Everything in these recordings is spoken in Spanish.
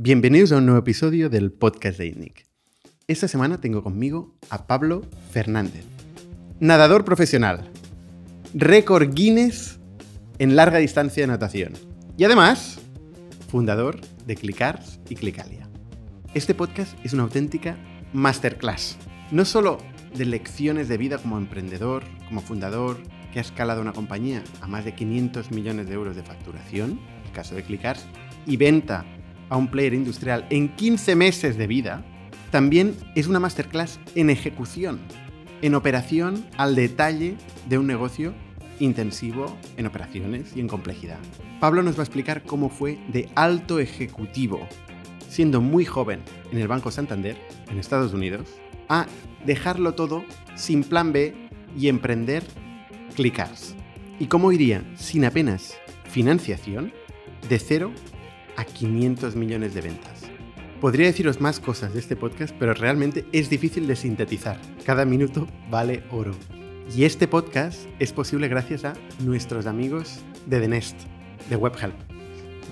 Bienvenidos a un nuevo episodio del podcast de INNIC. Esta semana tengo conmigo a Pablo Fernández, nadador profesional, récord Guinness en larga distancia de natación y además fundador de Clicars y Clicalia. Este podcast es una auténtica masterclass, no solo de lecciones de vida como emprendedor, como fundador, que ha escalado una compañía a más de 500 millones de euros de facturación, el caso de Clicars, y venta a un player industrial en 15 meses de vida, también es una masterclass en ejecución, en operación al detalle de un negocio intensivo en operaciones y en complejidad. Pablo nos va a explicar cómo fue de alto ejecutivo, siendo muy joven en el Banco Santander, en Estados Unidos, a dejarlo todo sin plan B y emprender Clickars. Y cómo iría sin apenas financiación de cero a 500 millones de ventas. Podría deciros más cosas de este podcast, pero realmente es difícil de sintetizar. Cada minuto vale oro. Y este podcast es posible gracias a nuestros amigos de The Nest, de WebHelp.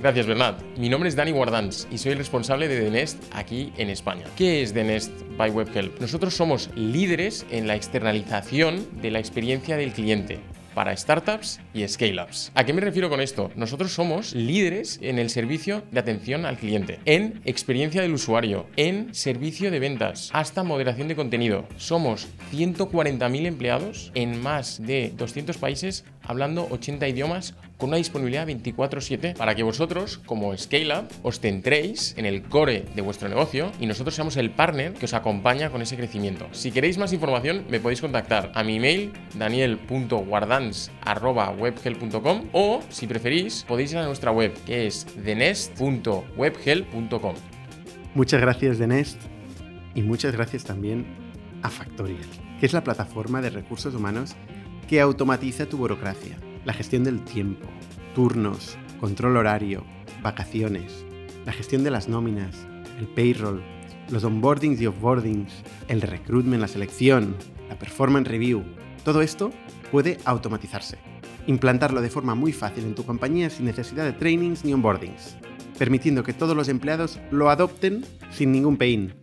Gracias, Bernat. Mi nombre es Dani Guardans y soy el responsable de The Nest aquí en España. ¿Qué es The Nest by WebHelp? Nosotros somos líderes en la externalización de la experiencia del cliente para startups y scale-ups. ¿A qué me refiero con esto? Nosotros somos líderes en el servicio de atención al cliente, en experiencia del usuario, en servicio de ventas, hasta moderación de contenido. Somos 140.000 empleados en más de 200 países, hablando 80 idiomas con una disponibilidad 24/7 para que vosotros, como Scale Up, os centréis en el core de vuestro negocio y nosotros seamos el partner que os acompaña con ese crecimiento. Si queréis más información, me podéis contactar a mi email daniel.guardans.webhelp.com o, si preferís, podéis ir a nuestra web que es denest.webhelp.com. Muchas gracias, Denest, y muchas gracias también a Factorial, que es la plataforma de recursos humanos que automatiza tu burocracia la gestión del tiempo, turnos, control horario, vacaciones, la gestión de las nóminas, el payroll, los onboardings y offboardings, el recruitment, la selección, la performance review, todo esto puede automatizarse. Implantarlo de forma muy fácil en tu compañía sin necesidad de trainings ni onboardings, permitiendo que todos los empleados lo adopten sin ningún pain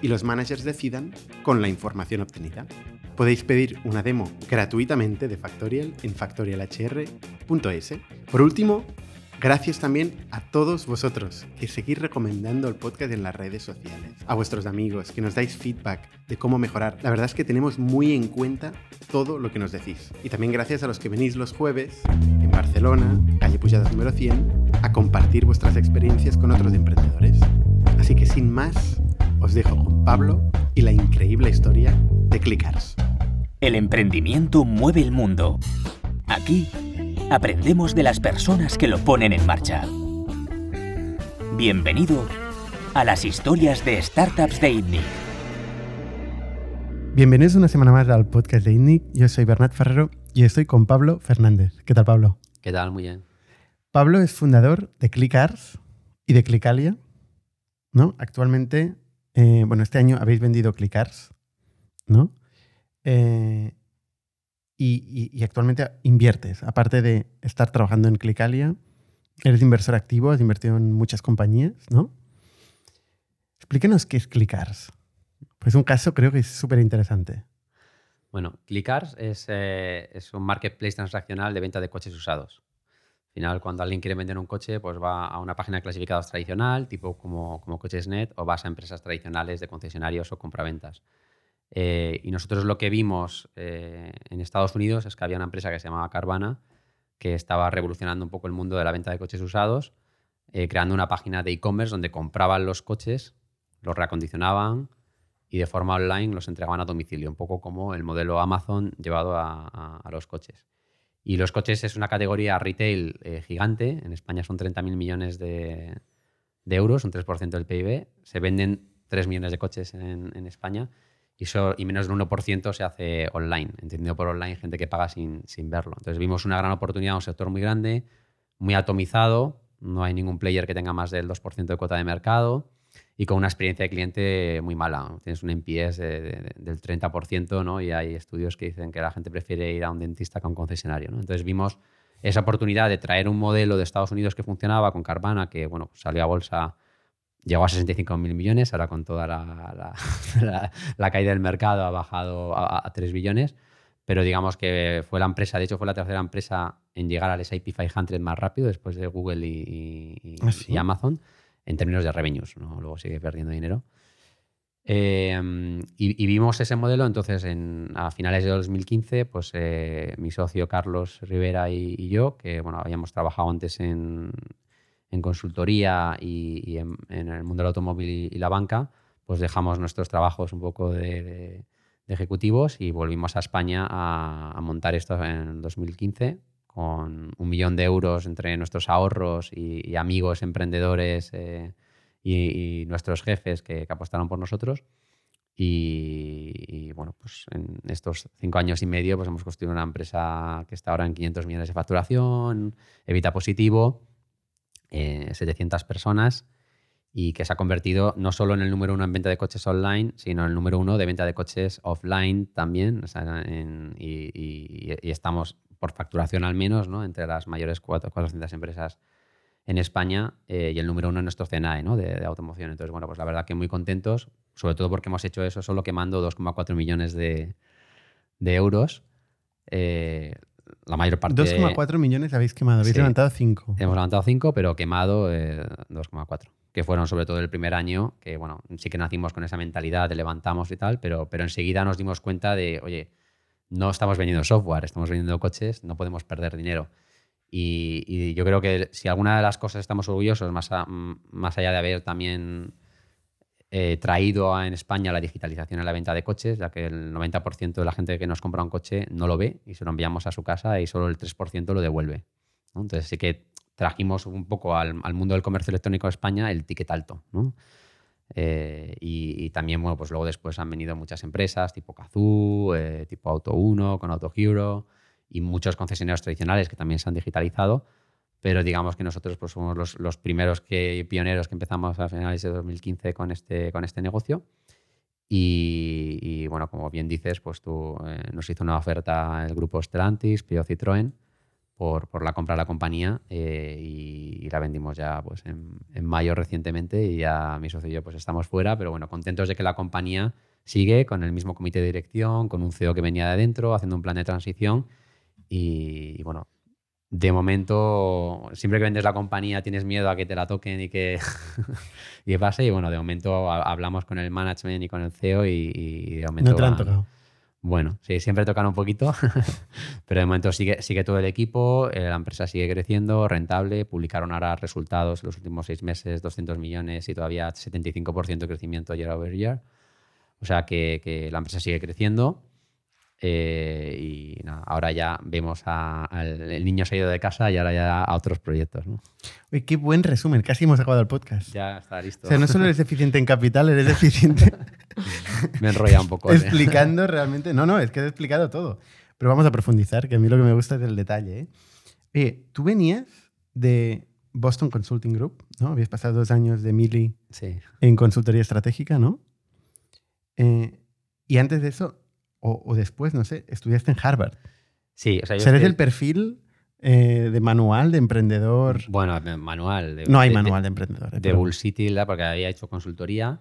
y los managers decidan con la información obtenida podéis pedir una demo gratuitamente de Factorial en factorialhr.es. Por último, gracias también a todos vosotros que seguís recomendando el podcast en las redes sociales, a vuestros amigos, que nos dais feedback de cómo mejorar. La verdad es que tenemos muy en cuenta todo lo que nos decís. Y también gracias a los que venís los jueves en Barcelona, calle Pujadas número 100, a compartir vuestras experiencias con otros emprendedores. Así que sin más, os dejo con Pablo y la increíble historia de Clickars. El emprendimiento mueve el mundo. Aquí aprendemos de las personas que lo ponen en marcha. Bienvenido a las historias de startups de ITNIC. Bienvenidos una semana más al podcast de ITNIC. Yo soy Bernat Ferrero y estoy con Pablo Fernández. ¿Qué tal, Pablo? ¿Qué tal? Muy bien. Pablo es fundador de ClickArs y de Clickalia. ¿no? Actualmente, eh, bueno, este año habéis vendido ClickArs, ¿no? Eh, y, actualmente inviertes, aparte de estar trabajando en Clicalia, eres inversor activo, has invertido en muchas compañías, ¿no? Explíquenos qué es Clicars. Pues un caso creo que es súper interesante. Bueno, Clicars es, eh, es, un marketplace transaccional de venta de coches usados. Al final, cuando alguien quiere vender un coche, pues va a una página de clasificados tradicional, tipo como, como Cochesnet, o vas a empresas tradicionales de concesionarios o compraventas. Eh, y nosotros lo que vimos eh, en Estados Unidos es que había una empresa que se llamaba Carvana que estaba revolucionando un poco el mundo de la venta de coches usados, eh, creando una página de e-commerce donde compraban los coches, los reacondicionaban y de forma online los entregaban a domicilio, un poco como el modelo Amazon llevado a, los coches. Y los coches es una categoría retail gigante, en España son 30.000 millones de, euros, un 3% del PIB, se venden 3 millones de coches en, en España. Y, menos del 1% se hace online, entendido por online gente que paga sin, sin verlo. Entonces vimos una gran oportunidad, un sector muy grande, muy atomizado, no hay ningún player que tenga más del 2% de cuota de mercado y con una experiencia de cliente muy mala. Tienes un NPS del 30% ¿no? y hay estudios que dicen que la gente prefiere ir a un dentista que a un concesionario. ¿no? Entonces vimos esa oportunidad de traer un modelo de Estados Unidos que funcionaba con Carvana, que bueno, salió a bolsa llegó a 65 mil millones, ahora con toda la, la, la, caída del mercado ha bajado a, a, 3 billones, pero digamos que fue la empresa, de hecho fue la tercera empresa en llegar al S&P 500 más rápido después de Google y, y, ¿Ah, sí? y Amazon en términos de revenues, ¿no? luego sigue perdiendo dinero. Eh, y, vimos ese modelo, entonces en, a finales de 2015, pues eh, mi socio Carlos Rivera y, yo, que bueno, habíamos trabajado antes en, en consultoría y, en, el mundo del automóvil y, la banca, pues dejamos nuestros trabajos un poco de, ejecutivos y volvimos a España a, montar esto en 2015 con un millón de euros entre nuestros ahorros y, amigos emprendedores. Eh, y, y nuestros jefes que, que, apostaron por nosotros. Y, y, bueno, pues en estos cinco años y medio pues hemos construido una empresa que está ahora en 500 millones de facturación, evita positivo, eh, 700 personas y que se ha convertido no solo en el número uno en venta de coches online, sino en el número uno de venta de coches offline también. O sea, en, y, y, y, estamos por facturación al menos ¿no? entre las mayores 400 empresas en España eh, y el número uno en nuestro CNAE ¿no? de, de, automoción. Entonces, bueno, pues la verdad que muy contentos, sobre todo porque hemos hecho eso solo quemando 2,4 millones de, de euros. Eh, la mayor parte... 2,4 millones habéis quemado, habéis sí, levantado 5. Hemos levantado 5, pero quemado eh, 2,4 que fueron sobre todo el primer año, que bueno, sí que nacimos con esa mentalidad de levantamos y tal, pero, pero enseguida nos dimos cuenta de, oye, no estamos vendiendo software, estamos vendiendo coches, no podemos perder dinero. Y, yo creo que si alguna de las cosas estamos orgullosos, más, más allá de haber también eh, traído en España la digitalización en la venta de coches, ya que el 90% de la gente que nos compra un coche no lo ve y se lo enviamos a su casa y solo el 3% lo devuelve. Entonces sí que trajimos un poco al, al, mundo del comercio electrónico de España el ticket alto. ¿no? Eh, y, y, también, bueno, pues luego después han venido muchas empresas tipo Kazoo, eh, tipo Auto 1, con Auto Hero y muchos concesionarios tradicionales que también se han digitalizado, pero digamos que nosotros pues, somos los, los primeros que, pioneros que empezamos a finales de 2015 con este, con este negocio. Y, y bueno, como bien dices, pues tú eh, nos hizo una oferta el grupo Stellantis, Pio Citroën, por, por, la compra de la compañía eh, y, y, la vendimos ya pues, en, en, mayo recientemente y ya mi socio y yo pues, estamos fuera, pero bueno, contentos de que la compañía sigue con el mismo comité de dirección, con un CEO que venía de adentro, haciendo un plan de transición y, y, bueno, de momento, siempre que vendes la compañía tienes miedo a que te la toquen y que, y pase. Y bueno, de momento hablamos con el management y con el CEO y, y de momento... No te han tocado. Bueno, sí, siempre tocan un poquito, pero de momento sigue, sigue todo el equipo, eh, la empresa sigue creciendo, rentable, publicaron ahora resultados los últimos seis meses, 200 millones y todavía 75% de crecimiento year over year. O sea que, que la empresa sigue creciendo eh, y nada, ahora ya vemos al el niño se ha ido de casa y ahora ya a otros proyectos. ¿no? Uy, qué buen resumen, casi hemos acabado el podcast. Ya está listo. O sea, no solo eres eficiente en capital, eres eficiente. me enrolla un poco. Explicando ¿eh? realmente. No, no, es que he explicado todo. Pero vamos a profundizar, que a mí lo que me gusta es el detalle. ¿eh? Oye, tú venías de Boston Consulting Group, ¿no? Habías pasado dos años de Mili sí. en consultoría estratégica, ¿no? Eh, y antes de eso, o, o, después, no sé, estudiaste en Harvard. Sí, o sea, yo sea, eres el perfil eh, de manual de emprendedor. Bueno, manual. De, no hay de, manual de, emprendedor. De Bull City, porque había hecho consultoría.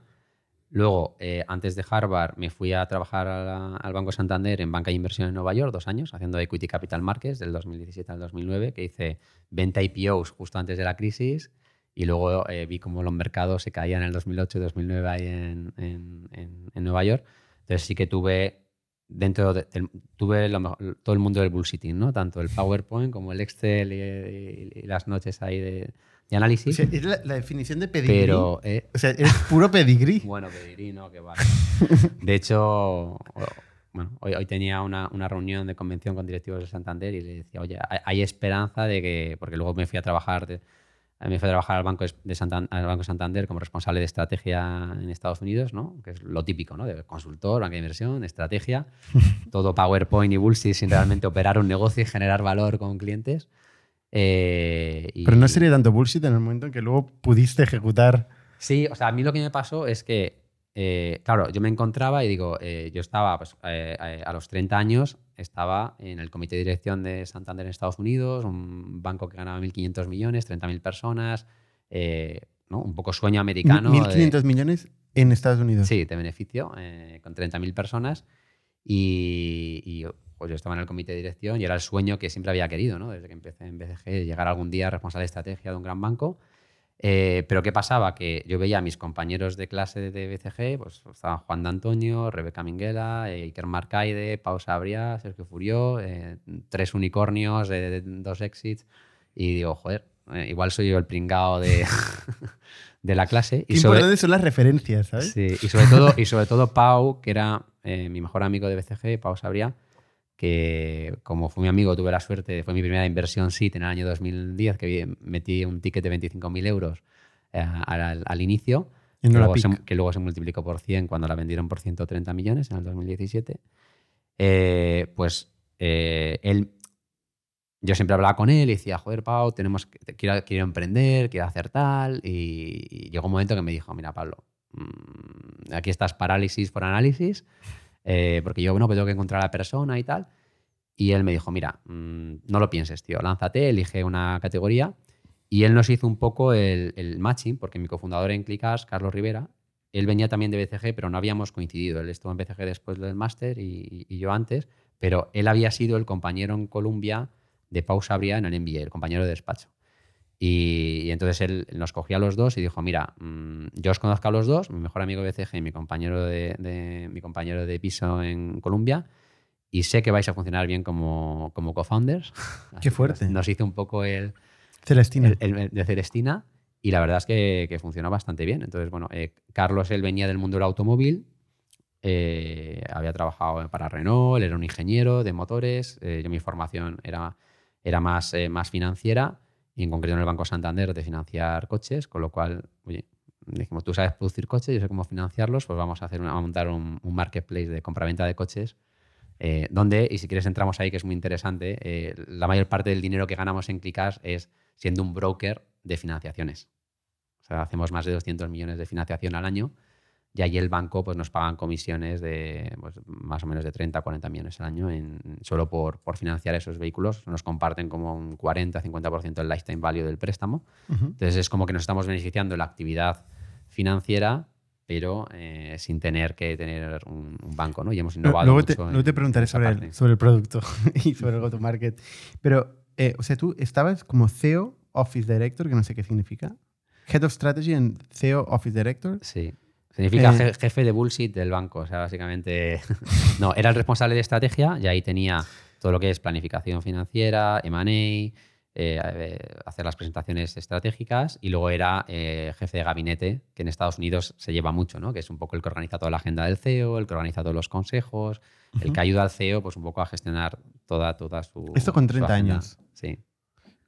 Luego, eh, antes de Harvard, me fui a trabajar a la, al Banco Santander en banca de inversión en Nueva York, dos años, haciendo Equity Capital Markets del 2017 al 2009, que hice 20 IPOs justo antes de la crisis. Y luego eh, vi cómo los mercados se caían en el 2008 y 2009 ahí en, en, en, en Nueva York. Entonces sí que tuve dentro de, de, tuve lo, todo el mundo del bullshitting, ¿no? Tanto el PowerPoint como el Excel y, y, y las noches ahí de, de análisis. O sea, es la, la, definición de pedigrí. Pero, eh, o sea, es puro pedigrí. bueno, pedigrí, no, que vale. De hecho, bueno, hoy, hoy tenía una, una, reunión de convención con directivos de Santander y le decía, oye, hay, hay esperanza de que, porque luego me fui a trabajar... De, me fui a trabajar al Banco de Santander, al Banco Santander como responsable de estrategia en Estados Unidos, ¿no? que es lo típico, ¿no? de consultor, banca de inversión, estrategia, todo PowerPoint y bullshit sin realmente operar un negocio y generar valor con clientes. Eh, y... Pero no sería tanto bullshit en el momento en que luego pudiste ejecutar. Sí, o sea, a mí lo que me pasó es que, eh, claro, yo me encontraba y digo, eh, yo estaba pues, a los 30 años, estaba en el comité de dirección de Santander en Estados Unidos, un banco que ganaba 1.500 millones, 30.000 personas, eh, ¿no? un poco sueño americano. Mi- de- 1.500 millones en Estados Unidos. Sí, de beneficio, eh, con 30.000 personas. Y, y, pues yo estaba en el comité de dirección y era el sueño que siempre había querido, ¿no? desde que empecé en BCG, llegar algún día responsable de estrategia de un gran banco. Eh, pero ¿qué pasaba? Que yo veía a mis compañeros de clase de BCG, pues estaban Juan de Antonio, Rebeca Minguela, eh, Iker Marcaide, Pau Sabria, Sergio Furió, eh, tres unicornios, dos exits. Y digo, joder, igual soy yo el pringao de, de la clase. Qué Y sobre- importantes son las referencias, ¿sabes? Sí, y sobre todo, y sobre todo Pau, que era mi mejor amigo de BCG, Pau Sabría, que como fue mi amigo, tuve la suerte, fue mi primera inversión SIT en el año 2010, que metí un ticket de 25.000 euros eh, al, al inicio, que luego, se, que luego se multiplicó por 100 cuando la vendieron por 130 millones en el 2017. Eh, pues eh, él, yo siempre hablaba con él y decía, joder, Pau, tenemos que, quiero, quiero emprender, quiero hacer tal. Y, y llegó un momento que me dijo, mira, Pablo, mm, aquí estás parálisis por análisis, eh, porque yo, bueno, pues tengo que encontrar a la persona y tal. Y él me dijo, mira, mm, no lo pienses, tío, lánzate, elige una categoría. Y él nos hizo un poco el, matching, porque mi cofundador en Clickas, Carlos Rivera, él venía también de BCG, pero no habíamos coincidido. Él estuvo en BCG después del máster y, y yo antes, pero él había sido el compañero en Colombia de Pau Sabria en el MBA, el compañero de despacho. Y, y entonces él nos cogía a los dos y dijo, mira, mm, yo os conozco a los dos, mi mejor amigo de BCG y mi compañero de, de- mi compañero de piso en Colombia, y sé que vais a funcionar bien como, como co-founders. Que fuerte. Nos, nos hizo un poco el, Celestina. el- el- el de Celestina y la verdad es que, que funcionó bastante bien. Entonces, bueno, eh, Carlos, él venía del mundo del automóvil, eh, había trabajado para Renault, él era un ingeniero de motores, eh, yo mi formación era, era más, eh, más financiera y en concreto en el Banco Santander de financiar coches, con lo cual, oye, dijimos, tú sabes producir coches, yo sé cómo financiarlos, pues vamos a, hacer a montar un, marketplace de compraventa de coches eh, donde, y si quieres entramos ahí, que es muy interesante, eh, la mayor parte del dinero que ganamos en Clickas es siendo un broker de financiaciones. O sea, hacemos más de 200 millones de financiación al año y ahí el banco pues, nos pagan comisiones de pues, más o menos de 30 40 millones al año en, solo por, por financiar esos vehículos. Nos comparten como un 40-50% del lifetime value del préstamo. Entonces es como que nos estamos beneficiando de la actividad financiera, pero eh, sin tener que tener un, un banco, ¿no? Y hemos innovado Luego mucho. te, luego te preguntaré sobre el, sobre el producto y sobre el go-to-market. Pero, eh, o sea, tú estabas como CEO, Office Director, que no sé qué significa. Head of Strategy en CEO, Office Director. Sí. Significa Eh, je- jefe de bullshit del banco. O sea, básicamente. no, era el responsable de estrategia y ahí tenía todo lo que es planificación financiera, MA, eh, hacer las presentaciones estratégicas y luego era eh, jefe de gabinete, que en Estados Unidos se lleva mucho, ¿no? que es un poco el que organiza toda la agenda del CEO, el que organiza todos los consejos, el que ayuda al CEO pues, un poco a gestionar toda, toda su. Esto con su 30 agenda. años. Sí.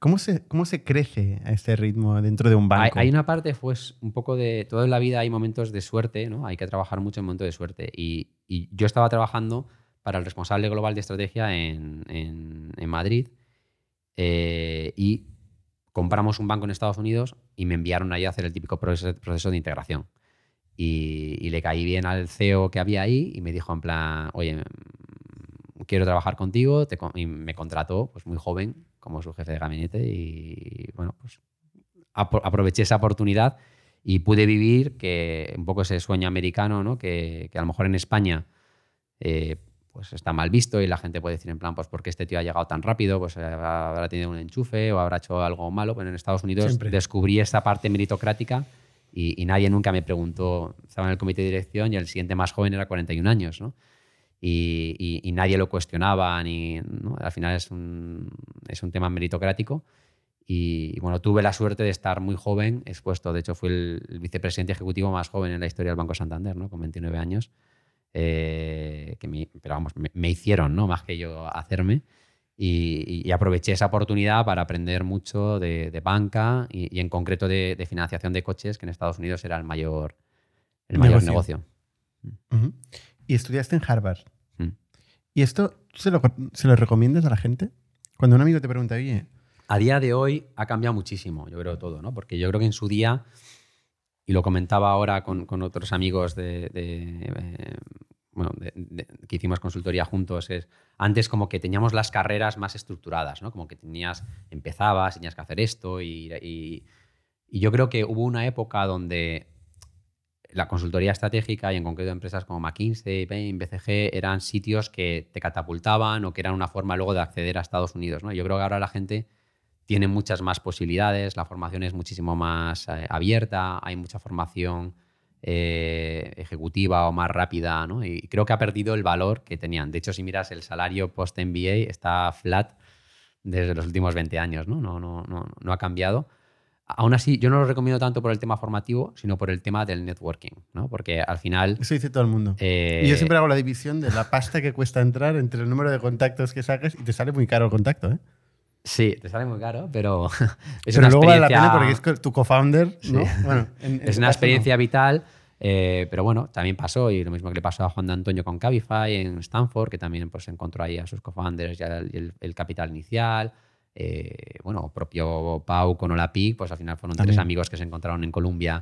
¿Cómo se, ¿Cómo se crece a este ritmo dentro de un Hay, banco? hay una parte, pues, un poco de. Toda la vida hay momentos de suerte, ¿no? Hay que trabajar mucho en momentos de suerte. Y, y yo estaba trabajando para el responsable global de estrategia en, en- en Madrid eh, y compramos un banco en Estados Unidos y me enviaron ahí a hacer el típico proceso, proceso de integración. Y, y le caí bien al CEO que había ahí y me dijo en plan, oye, quiero trabajar contigo, te y me contrató, pues muy joven, como su jefe de gabinete y bueno, pues apro- aproveché esa oportunidad y pude vivir que un poco ese sueño americano, ¿no? que, que a lo mejor en España eh, pues está mal visto y la gente puede decir en plan, pues porque este tío ha llegado tan rápido, pues eh, habrá tenido un enchufe o habrá hecho algo malo, pero en Estados Unidos Siempre. descubrí esa parte meritocrática y, y nadie nunca me preguntó, estaba en el comité de dirección y el siguiente más joven era 41 años, ¿no? Y, y- y nadie lo cuestionaba, ni, ¿no? al final es un, es un tema meritocrático. Y, y, bueno, tuve la suerte de estar muy joven, expuesto. De hecho, fui el, el vicepresidente ejecutivo más joven en la historia del Banco Santander, ¿no? con 29 años. eh, que me, pero vamos, me, me hicieron, ¿no? más que yo hacerme. Y, y- aproveché esa oportunidad para aprender mucho de, de banca y, y en concreto de, de financiación de coches, que en Estados Unidos era el mayor, el mayor Negocio. negocio. Ujú. Y estudiaste en Harvard. Mm. ¿Y esto tú se lo, se lo recomiendas a la gente? Cuando un amigo te pregunta, oye, A día de hoy ha cambiado muchísimo, yo creo todo, ¿no? Porque yo creo que en su día, y lo comentaba ahora con, con otros amigos de, de, eh, bueno, de- de- que hicimos consultoría juntos, es antes como que teníamos las carreras más estructuradas, ¿no? Como que tenías, empezabas, tenías que hacer esto y, y- Y yo creo que hubo una época donde la consultoría estratégica y en concreto empresas como McKinsey, Bain, BCG eran sitios que te catapultaban o que eran una forma luego de acceder a Estados Unidos. ¿no? Yo creo que ahora la gente tiene muchas más posibilidades, la formación es muchísimo más eh, abierta, hay mucha formación eh, ejecutiva o más rápida, ¿no? y creo que ha perdido el valor que tenían. De hecho, si miras el salario post-MBA, está flat desde los últimos 20 años, ¿no? No, no, no, no ha cambiado. Aún así, yo no lo recomiendo tanto por el tema formativo, sino por el tema del networking, ¿no? Porque al final... Eso dice todo el mundo. eh, y yo siempre hago la división de la pasta que cuesta entrar entre el número de contactos que saques y te sale muy caro el contacto, ¿eh? Sí, te sale muy caro, pero es Pero una luego vale la pena porque es tu co-founder, ¿no? Sí. Bueno, en- en es una caso, experiencia vital, eh, pero bueno, también pasó, y lo mismo que le pasó a Juan de Antonio con Cabify en Stanford, que también pues, encontró ahí a sus co-founders el, el- el capital inicial. Eh, bueno, propio Pau con Olapig, pues al final fueron tres amigos que se encontraron en Colombia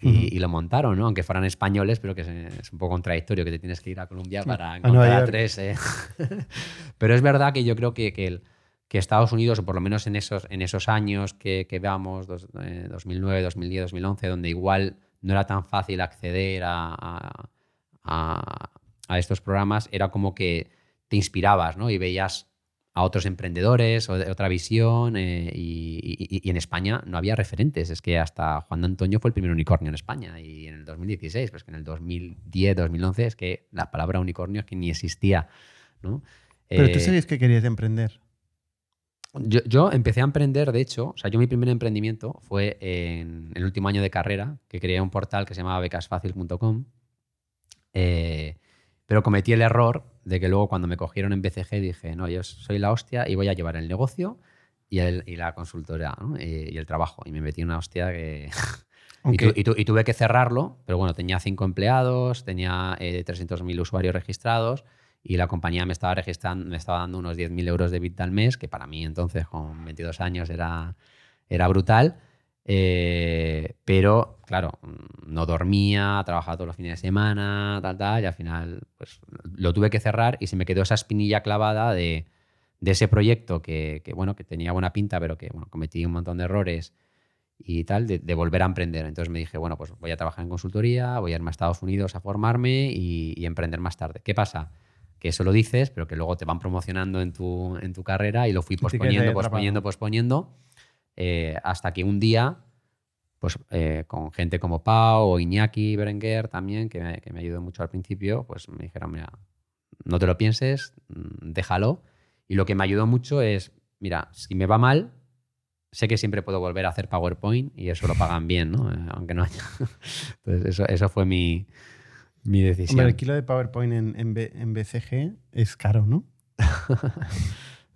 y, lo montaron, ¿no? Aunque fueran españoles, pero que es un poco contradictorio que te tienes que ir a Colombia para encontrar a tres. eh. pero es verdad que yo creo que, que el- que Estados Unidos, o por lo menos en esos, en esos años que, que veamos, dos- eh, 2009, 2010, 2011, donde igual no era tan fácil acceder a, a- a- a estos programas, era como que te inspirabas ¿no? y veías a otros emprendedores otra visión eh, y, y- y en España no había referentes. Es que hasta Juan de Antonio fue el primer unicornio en España y en el 2016, pues que en el 2010, 2011 es que la palabra unicornio es que ni existía. ¿no? Pero tú Eh, sabías que querías emprender. yo, yo empecé a emprender, de hecho, o sea, yo mi primer emprendimiento fue en el último año de carrera, que creé un portal que se llamaba becasfacil.com, eh, pero cometí el error de que luego cuando me cogieron en BCG dije, no, yo soy la hostia y voy a llevar el negocio y, el- y la consultora ¿no? y, y el trabajo. Y me metí una hostia que... y, Aunque- tu- y tu- y tuve que cerrarlo, pero bueno, tenía cinco empleados, tenía eh, 300.000 usuarios registrados y la compañía me estaba registrando, me estaba dando unos 10.000 euros de bit al mes, que para mí entonces con 22 años era, era brutal. Eh, pero, claro, mm, no dormía, trabajaba todos los fines de semana, tal, tal, y al final pues, lo tuve que cerrar y se me quedó esa espinilla clavada de, de ese proyecto que, que, bueno, que tenía buena pinta, pero que bueno, cometí un montón de errores y tal, de, de volver a emprender. Entonces me dije, bueno, pues voy a trabajar en consultoría, voy a irme a Estados Unidos a formarme y, y emprender más tarde. ¿Qué pasa? Que eso lo dices, pero que luego te van promocionando en tu, en tu carrera y lo fui posponiendo, posponiendo, posponiendo, eh, hasta que un día, pues eh, con gente como Pau o Iñaki Berenguer también, que me, que me ayudó mucho al principio, pues me dijeron, mira, no te lo pienses, mm, déjalo. Y lo que me ayudó mucho es, mira, si me va mal, sé que siempre puedo volver a hacer PowerPoint y eso lo pagan bien, ¿no? Eh, Aunque no haya. Entonces, eso, eso fue mi, mi decisión. Hombre, el kilo de PowerPoint en, en, B- en BCG es caro, ¿no?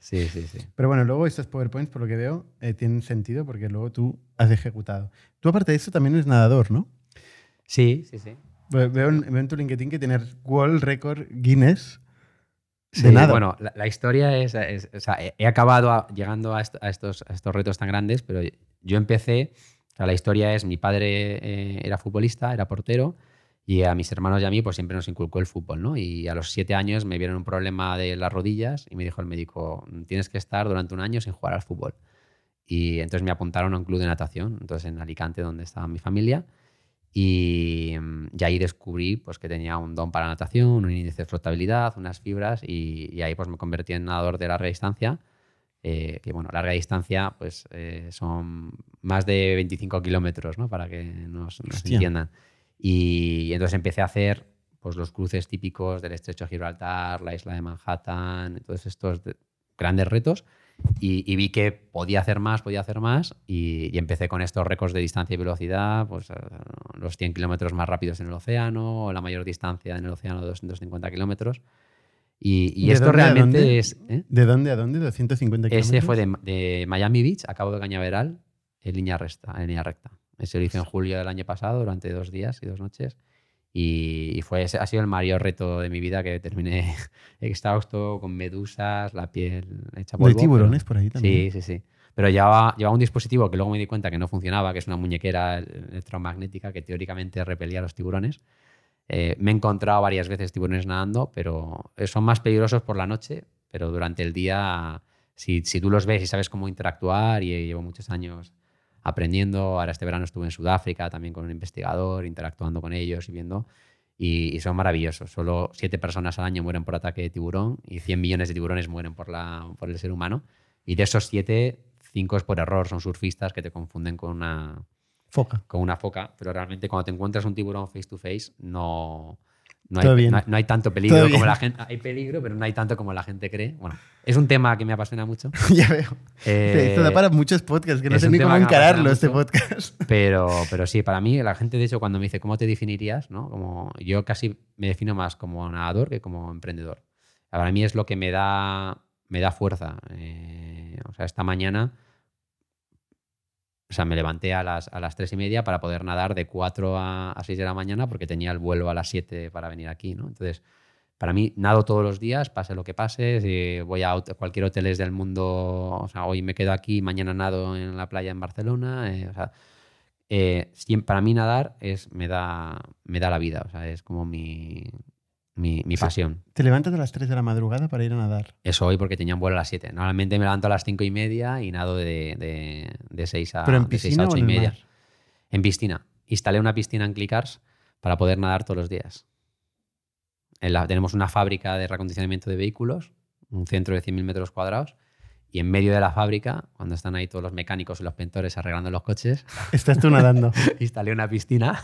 Sí, sí, sí. Pero bueno, luego estos PowerPoints, por lo que veo, eh, tienen sentido porque luego tú has ejecutado. Tú, aparte de eso, también eres nadador, ¿no? Sí, sí, sí. Ve- Veo en, veo en tu LinkedIn que tienes World Record Guinness Sí, de nada. Bueno, la, la historia es, es- o sea, he he acabado a- llegando a, est- a estos, a estos retos tan grandes, pero yo empecé, o sea, la historia es, mi padre eh, era futbolista, era portero, y a mis hermanos y a mí pues siempre nos inculcó el fútbol, ¿no? Y a los siete años me vieron un problema de las rodillas y me dijo el médico, tienes que estar durante un año sin jugar al fútbol. Y entonces me apuntaron a un club de natación, entonces en Alicante, donde estaba mi familia. Y, mm, y ahí descubrí pues, que tenía un don para natación, un índice de flotabilidad, unas fibras, y, y ahí pues, me convertí en nadador de larga distancia. eh, que bueno, larga distancia pues, eh, son más de 25 kilómetros, ¿no? para que nos, nos entiendan. Y, entonces empecé a hacer pues, los cruces típicos del estrecho de Gibraltar, la isla de Manhattan, todos estos de- grandes retos. Y, y vi que podía hacer más, podía hacer más, y, y empecé con estos récords de distancia y velocidad, pues eh, los 100 kilómetros más rápidos en el océano, o la mayor distancia en el océano de 250 kilómetros. Y, y ¿De esto realmente dónde? es... ¿eh? ¿De dónde a dónde? ¿250 kilómetros? Ese fue de, de Miami Beach a Cabo de Cañaveral en línea, recta, en línea recta. Ese lo hice en julio del año pasado, durante dos días y dos noches. Y, y fue, ha sido el mayor reto de mi vida que terminé exhausto, con medusas, la piel hecha ¿No hay polvo. tiburones pero- por ahí también? Sí, sí, sí. Pero llevaba, llevaba un dispositivo que luego me di cuenta que no funcionaba, que es una muñequera electromagnética que teóricamente repelía a los tiburones. Eh, me he encontrado varias veces tiburones nadando, pero eh, son más peligrosos por la noche, pero durante el día, si, si tú los ves y sabes cómo interactuar, y llevo muchos años aprendiendo. Ahora este verano estuve en Sudáfrica también con un investigador, interactuando con ellos y viendo. Y, y son maravillosos. Solo siete personas al año mueren por ataque de tiburón y 100 millones de tiburones mueren por, la, por el ser humano. Y de esos siete, cinco es por error. Son surfistas que te confunden con una, Foca. con una foca, pero realmente cuando te encuentras un tiburón face to face no, no, hay, no, hay- no hay tanto peligro Todo como bien. la gente. Hay peligro, pero no hay tanto como la gente cree. Bueno, es un tema que me apasiona mucho. ya veo. Eh, Esto da para muchos podcasts, que no sé ni cómo encararlo este mucho. podcast. Pero, pero sí, para mí, la gente, de hecho, cuando me dice cómo te definirías, ¿no? Como, yo casi me defino más como nadador que como emprendedor. Para mí es lo que me da, me da fuerza. Eh, o sea, esta mañana, o sea, me levanté a las, a las 3 y media para poder nadar de 4 a, a 6 de la mañana porque tenía el vuelo a las 7 para venir aquí, ¿no? Entonces, para mí, nado todos los días, pase lo que pase. Si voy a cualquier hoteles del mundo, o sea, hoy me quedo aquí, mañana nado en la playa en Barcelona. eh, o sea, eh, para mí nadar es, me, da, me da la vida, o sea, es como mi, mi, mi Sí. pasión. Te levantas a las 3 de la madrugada para ir a nadar. Eso hoy porque tenía un vuelo a las 7. Normalmente me levanto a las 5 y media y nado de, de, de 6 a, ¿Pero en de 6 piscina a o 8 en y media. mar? En piscina. Instalé una piscina en Clicars para poder nadar todos los días. En la- tenemos una fábrica de reacondicionamiento de vehículos, un centro de 100.000 metros cuadrados, y en medio de la fábrica, cuando están ahí todos los mecánicos y los pintores arreglando los coches, Estás tú nadando. instalé una piscina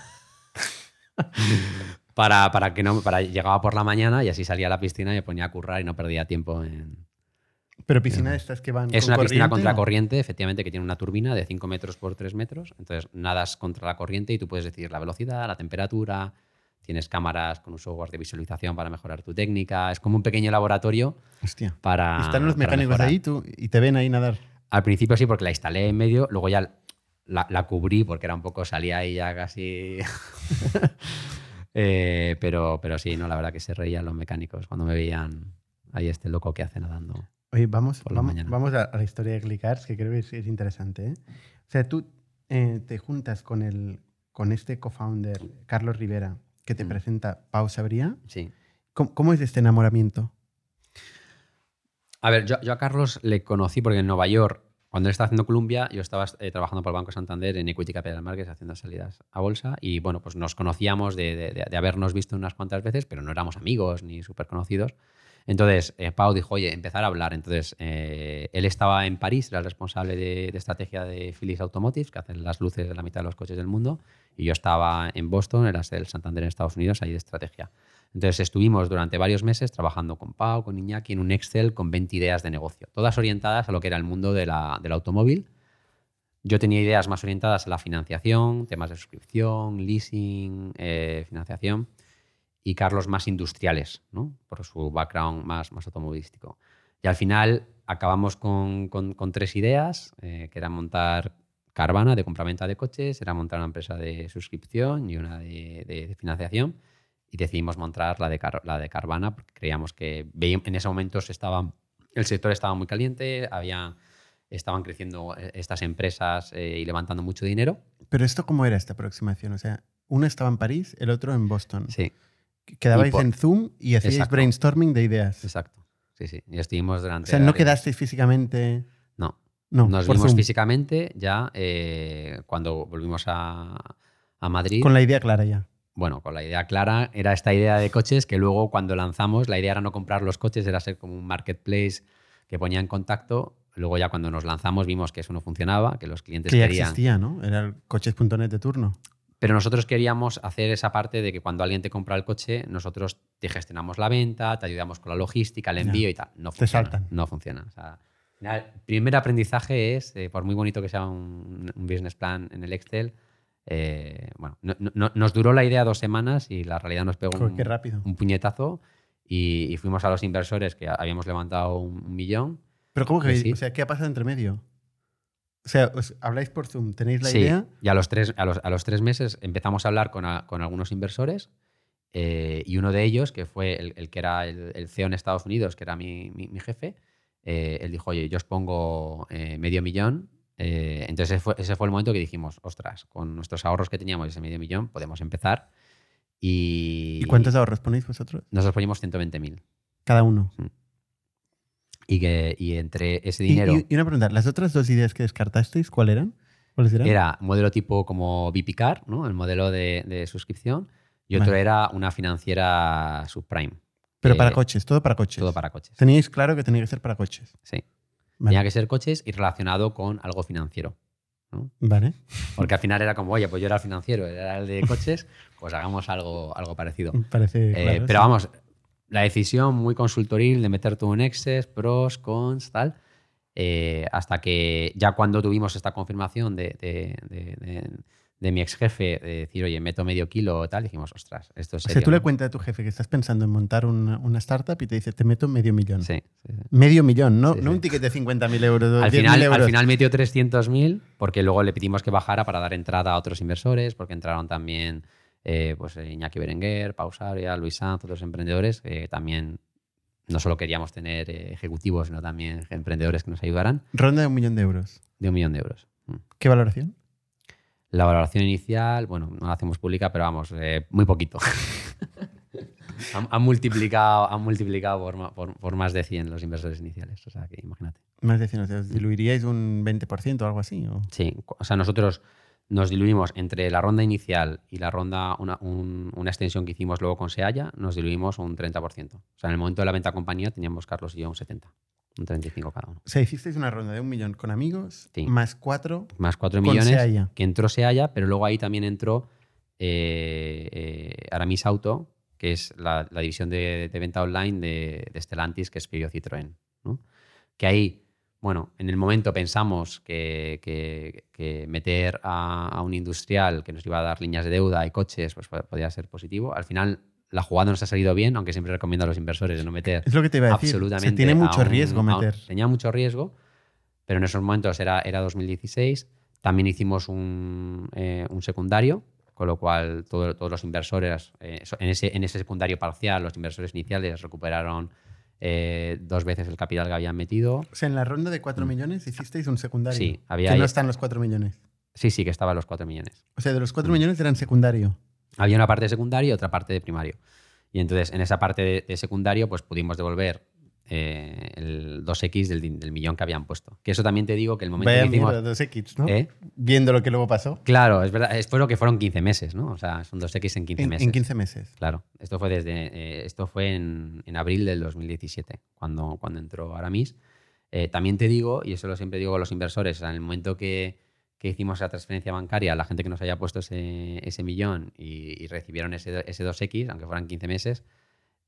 para, para que no para llegaba por la mañana y así salía a la piscina y me ponía a currar y no perdía tiempo en, Pero piscina de estas que van es con una piscina corriente, contra ¿o? corriente, efectivamente, que tiene una turbina de 5 metros por 3 metros. Entonces nadas contra la corriente y tú puedes decidir la velocidad, la temperatura. Tienes cámaras con un software de visualización para mejorar tu técnica. Es como un pequeño laboratorio Hostia. para. Están los mecánicos ahí tú, y te ven ahí nadar. Al principio sí, porque la instalé en medio, luego ya la, la cubrí porque era un poco, salía ahí ya casi. Eh, pero, pero sí, no, la verdad que se reían los mecánicos cuando me veían ahí este loco que hace nadando. Oye, vamos, Por vamos, vamos a, la historia de Clicars, que creo que es, es interesante. ¿eh? O sea, tú eh, te juntas con, el, con este co-founder, Carlos Rivera, que te Mm. presenta Pau Sabría. Sí. ¿Cómo, cómo es este enamoramiento? A ver, yo, yo a Carlos le conocí porque en Nueva York, cuando él estaba haciendo Columbia, yo estaba eh, trabajando por el Banco Santander en Equity Capital Markets haciendo salidas a bolsa y bueno, pues nos conocíamos de- de- de habernos visto unas cuantas veces, pero no éramos amigos ni súper conocidos. Entonces, eh, Pau dijo, oye, empezar a hablar. Entonces, eh, él estaba en París, era el responsable de, de estrategia de Philips Automotive, que hacen las luces de la mitad de los coches del mundo, y yo estaba en Boston, era el Santander en Estados Unidos, ahí de estrategia. Entonces estuvimos durante varios meses trabajando con Pau, con Iñaki, en un Excel con 20 ideas de negocio, todas orientadas a lo que era el mundo de la- del automóvil. Yo tenía ideas más orientadas a la financiación, temas de suscripción, leasing, eh, financiación, y Carlos más industriales, ¿no? por su background más, más automovilístico. Y al final acabamos con, con- con tres ideas, eh, que era montar Carvana de compraventa de coches, era montar una empresa de suscripción y una de, de- de financiación. Y decidimos montar la de, Car- la de Carvana porque creíamos que en ese momento se estaba, el sector estaba muy caliente, había, estaban creciendo eh, estas empresas eh, y levantando mucho dinero. Pero esto, ¿cómo era esta aproximación? O sea, uno estaba en París, el otro en Boston. Sí, Quedabais por- en Zoom y hacíais Exacto. brainstorming de ideas. exacto. Sí, sí. Y estuvimos O durante... sea, no quedasteis físicamente. No, No, nos vimos Zoom. físicamente ya eh, cuando volvimos a, a Madrid. Con la idea clara ya. Bueno, con la idea clara, era esta idea de coches que luego cuando lanzamos, la idea era no comprar los coches, era ser como un marketplace que ponía en contacto. Luego ya cuando nos lanzamos vimos que eso no funcionaba, que los clientes Que ya querían... existía, ¿no? Era el coches.net de turno. Pero nosotros queríamos hacer esa parte de que cuando alguien te compra el coche, nosotros te gestionamos la venta, te ayudamos con la logística, el envío y tal. No Te funciona. saltan. No funciona. O sea, el primer aprendizaje es, eh, por muy bonito que sea un, un business plan en el Excel, eh, bueno, no- no- nos duró la idea dos semanas y la realidad nos pegó un, qué rápido. un puñetazo y, y fuimos a los inversores que habíamos levantado un, un millón. Pero ¿cómo que? Sí. O sea, ¿qué ha pasado entre medio? O sea, os habláis por Zoom, tenéis la Sí, idea. Y a los tres, a los, a los tres meses empezamos a hablar con, a- con algunos inversores eh, y uno de ellos, que fue el, el que era el, el CEO en Estados Unidos, que era mi, mi- mi jefe, eh, él dijo, oye, yo os pongo medio millón. Eh, entonces ese fue, ese fue el momento que dijimos, ostras, con nuestros ahorros que teníamos, ese medio millón, podemos empezar. Y, ¿Y cuántos ahorros ponéis vosotros? Nosotros poníamos 120.000. Cada uno. Y, que, y entre ese dinero... Y, y una pregunta, ¿las otras dos ideas que descartasteis, cuál eran? ¿Cuáles eran? Era un modelo tipo como Bipicar, ¿no? El modelo de, de suscripción. Y otro era una financiera subprime. Pero para coches, todo para coches. Todo para coches. Teníais claro que tenía que ser para coches. Sí. Vale. Tenía que ser coches y relacionado con algo financiero. ¿no? Vale. Porque al final era como, oye, pues yo era el financiero, era el de coches, pues hagamos algo, algo parecido. Parece Eh, claro, pero sí. vamos, la decisión muy consultoril de meter todo en Excel, pros, cons, tal, eh, hasta que ya cuando tuvimos esta confirmación de, de- de- de- mi ex jefe de decir, oye, meto medio kilo o tal, dijimos, ostras, esto es O sea, tú le ¿no?". cuentas a tu jefe que estás pensando en montar una, una startup y te dice, te meto medio millón. Sí, sí, sí. Medio millón, no, Sí, no un ticket de 50.000 euros. Al 10.000 final, euros. al final metió 300.000 porque luego le pedimos que bajara para dar entrada a otros inversores, porque entraron también eh, pues, eh, Iñaki Berenguer, Pausaria, Luis Sanz, otros emprendedores que también no solo queríamos tener eh, ejecutivos, sino también emprendedores que nos ayudaran, Ronda de un millón de euros. de un millón de euros. Mm. ¿Qué valoración? La valoración inicial, bueno, no la hacemos pública, pero vamos, eh, muy poquito. han, han multiplicado, han multiplicado por, por- por más de 100 los inversores iniciales. O sea, que imagínate. Más de 100, o sea, ¿os diluiríais un 20% o algo así? o? Sí, o sea, nosotros nos diluimos entre la ronda inicial y la ronda, una, un- una extensión que hicimos luego con Sealla, nos diluimos un 30%. O sea, en el momento de la venta a compañía teníamos Carlos y yo un 70%, un 35% cada uno. O sea, hicisteis una ronda de un millón con amigos, Sí. más cuatro. Más 4 Con millones Sealla. que entró Sealla, pero luego ahí también entró eh, eh, Aramis Auto, que es la, la división de, de venta online de, de Stellantis, que es Peugeot Citroën. ¿no? Que ahí, bueno, en el momento pensamos que, que- que meter a, a un industrial que nos iba a dar líneas de deuda y coches, pues po- podía ser positivo. Al final, la jugada nos ha salido bien, aunque siempre recomiendo a los inversores de no meter Es lo que te iba a decir. absolutamente. Se tiene mucho un- riesgo a un- meter. tenía mucho riesgo, pero en esos momentos era, era 2016. También hicimos un, eh, un secundario, con lo cual todo- todos los inversores, eh, en, ese, en ese secundario parcial, los inversores iniciales recuperaron eh, dos veces el capital que habían metido. O sea, en la ronda de 4 millones hicisteis un secundario. Mm. Sí, había Que no ahí- están los 4 millones. Sí, sí, que estaban los 4 millones. O sea, de los Mm. 4 millones eran secundario. Había una parte de secundario y otra parte de primario. Y entonces, en esa parte de, de secundario, pues pudimos devolver eh, el 2X del, millón que habían puesto. Que eso también te digo que el momento Vaya que hicimos... mierda, 2X, ¿no? ¿Eh? Viendo lo que luego pasó. Claro, es verdad. Es por lo que fueron 15 meses, ¿no? O sea, son 2X en 15 En, meses. en 15 meses. Claro. Esto fue desde. eh, esto fue en, en abril del 2017, cuando, cuando entró Aramis. También te digo, y eso lo siempre digo a los inversores, o sea, en el momento que, que hicimos esa transferencia bancaria, la gente que nos haya puesto ese, ese millón y, y recibieron ese, ese 2X, aunque fueran 15 meses,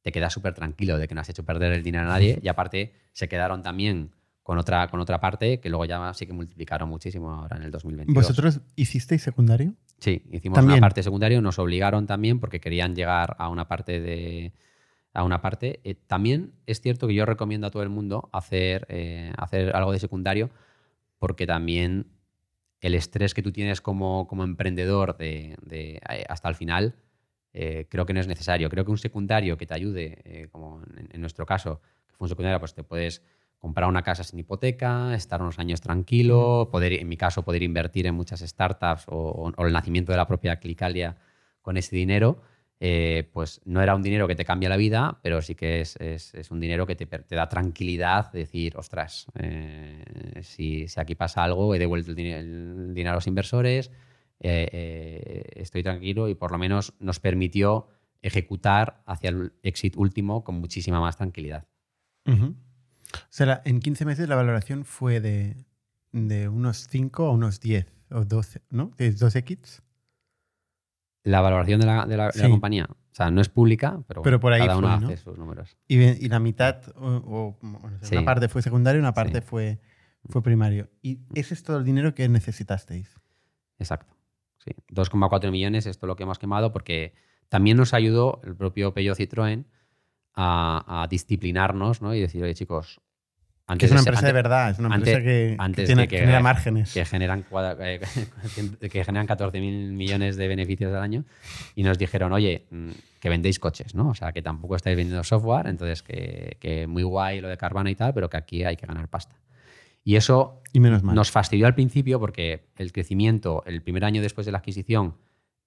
te quedas súper tranquilo de que no has hecho perder el dinero a nadie. Y aparte, se quedaron también con otra, con otra parte que luego ya sí que multiplicaron muchísimo ahora en el 2022. ¿Vosotros hicisteis secundario? Sí, hicimos También. una parte secundaria, nos obligaron también porque querían llegar a una parte de a una parte. Eh, también es cierto que yo recomiendo a todo el mundo hacer, eh, hacer algo de secundario porque también el estrés que tú tienes como, como emprendedor de, de, eh, hasta el final eh, creo que no es necesario. Creo que un secundario que te ayude, eh, como en, en nuestro caso, que fue un secundario, pues te puedes comprar una casa sin hipoteca, estar unos años tranquilo, poder, en mi caso, poder invertir en muchas startups o, o- o el nacimiento de la propia Clicalia con ese dinero, eh, pues no era un dinero que te cambia la vida, pero sí que es, es- un dinero que te, da tranquilidad de decir, ostras, eh, si, si aquí pasa algo, he devuelto el, el dinero a los inversores, eh, estoy tranquilo y por lo menos nos permitió ejecutar hacia el exit último con muchísima más tranquilidad. O sea, en 15 meses la valoración fue de, de unos 5 a unos 10 o 12, ¿no? ¿De 2X? La valoración de la, de la- de la Sí. compañía, o sea, no es pública, pero, Pero por ahí cada uno hace sus números. Y, la mitad, o, o, bueno, Sí. una parte fue secundario y una parte Sí. fue, fue primario. Y ese es todo el dinero que necesitasteis. Exacto. Sí. 2,4 millones, esto es lo que hemos quemado, porque también nos ayudó el propio Peugeot Citroën a, a disciplinarnos ¿no? y decir, oye chicos, antes es una empresa de antes- verdad, es una empresa que, que antes tiene, que- genera márgenes. que generan, eh, que generan 14.000 millones de beneficios al año y nos dijeron, oye, mm, que vendéis coches, ¿no? O sea, que tampoco estáis vendiendo software, entonces que, que muy guay lo de Carvana y tal, pero que aquí hay que ganar pasta. Y eso y menos mal. nos fastidió al principio porque el crecimiento, el primer año después de la adquisición,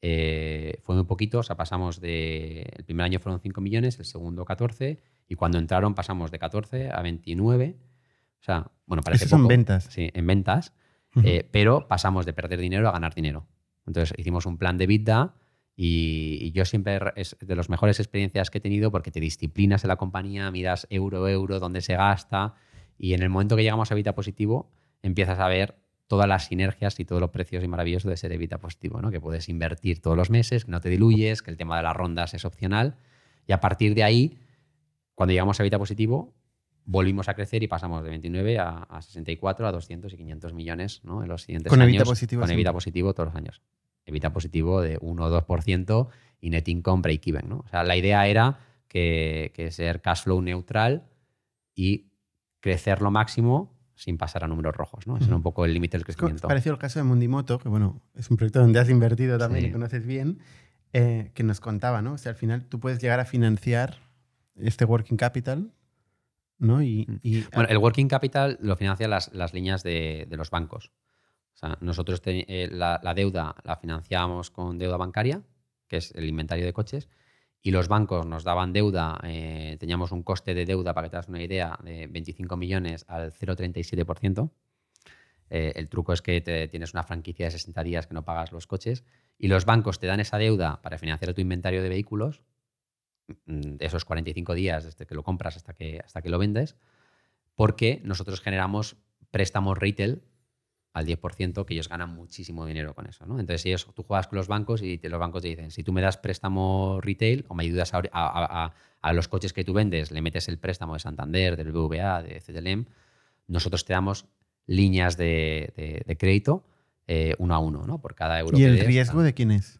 eh, fue muy poquito. O sea, pasamos de. El primer año fueron 5 millones, el segundo 14, y cuando entraron pasamos de 14 a 29. O sea, bueno, parece Eso ventas. Sí, en ventas. Eh, pero pasamos de perder dinero a ganar dinero. Entonces hicimos un plan de vida y, y, yo siempre es de las mejores experiencias que he tenido porque te disciplinas en la compañía, miras euro, euro, dónde se gasta y en el momento que llegamos a Evita Positivo empiezas a ver todas las sinergias y todos los precios y maravilloso de ser Evita Positivo, ¿no? que puedes invertir todos los meses, que no te diluyes, que el tema de las rondas es opcional y a partir de ahí, cuando llegamos a Evita Positivo, volvimos a crecer y pasamos de 29 a, 64, a 200 y 500 millones ¿no? en los siguientes con años. Evita positivo, con sí. Evita Positivo todos los años. Evita Positivo de 1 o 2% y net income break-even. ¿no? O sea, la idea era que, que ser cash flow neutral y crecer lo máximo sin pasar a números rojos. ¿no? Ese era un poco el límite del crecimiento. Pareció el caso de Mundimoto, que bueno, es un proyecto donde has invertido también Sí. y conoces bien, eh, que nos contaba, ¿no? O sea, al final tú puedes llegar a financiar este working capital, ¿no? Y, y- Mm. Bueno, el working capital lo financian las, las líneas de, de los bancos. O sea, nosotros te- eh, la, la deuda la financiábamos con deuda bancaria, que es el inventario de coches, y los bancos nos daban deuda, eh, teníamos un coste de deuda, para que te hagas una idea, de 25 millones al 0,37%. Eh, el truco es que te- tienes una franquicia de 60 días que no pagas los coches y los bancos te dan esa deuda para financiar tu inventario de vehículos, esos 45 días desde que lo compras hasta que, hasta que lo vendes, porque nosotros generamos préstamos retail al 10%, que ellos ganan muchísimo dinero con eso. ¿no? Entonces, ellos, tú juegas con los bancos y te- los bancos te dicen, si tú me das préstamo retail o me ayudas a, a- a- a- a los coches que tú vendes, le metes el préstamo de Santander, del BVA, de CTLM, nosotros te damos líneas de, de- de crédito eh, uno a uno, ¿no? Por cada euro ¿Y que el des, riesgo tal. de quién es?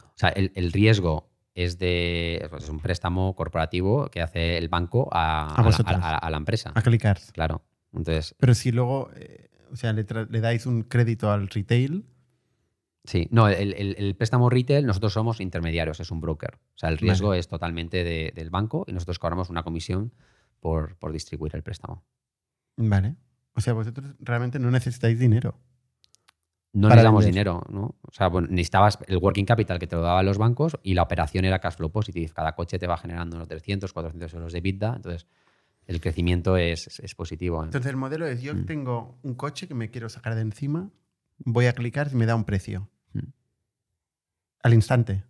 O sea, el, el riesgo es de pues, es un préstamo corporativo que hace el banco a, A a la- a- la empresa. A clicar. Claro. Entonces, Pero si luego, eh, o sea, le, dais un crédito al retail, sí. No, el, el- el préstamo retail, nosotros somos intermediarios, es un broker. O sea, el riesgo es totalmente de- del banco y nosotros cobramos una comisión por, por distribuir el préstamo. vale. O sea, vosotros realmente no necesitáis dinero. No Para le damos vender. dinero, ¿no? O sea, bueno, necesitabas el working capital que te lo daban los bancos y la operación era cash flow positive. Cada coche te va generando unos 300, 400 euros de EBITDA, entonces el crecimiento es, es- es positivo. ¿eh? Entonces el modelo es, yo Mm. tengo un coche que me quiero sacar de encima, voy a clicar y me da un precio. Mm. Al instante.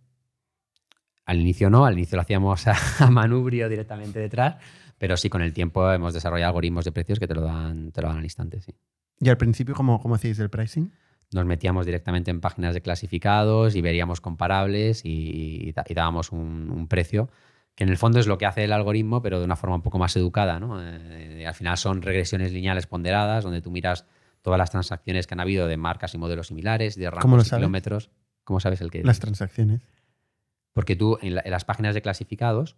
Al inicio no, al inicio lo hacíamos a, a manubrio directamente detrás, pero sí con el tiempo hemos desarrollado algoritmos de precios que te lo dan, te lo dan al instante, sí. Y al principio, ¿cómo, cómo hacéis el pricing? Nos metíamos directamente en páginas de clasificados y veríamos comparables y, dábamos un, un precio, que en el fondo es lo que hace el algoritmo, pero de una forma un poco más educada. ¿no? Eh, al final son regresiones lineales ponderadas, donde tú miras todas las transacciones que han habido de marcas y modelos similares, de ¿Cómo lo rangos y sabes? kilómetros. ¿Cómo sabes el que Las transacciones. Porque tú en, la- en las páginas de clasificados,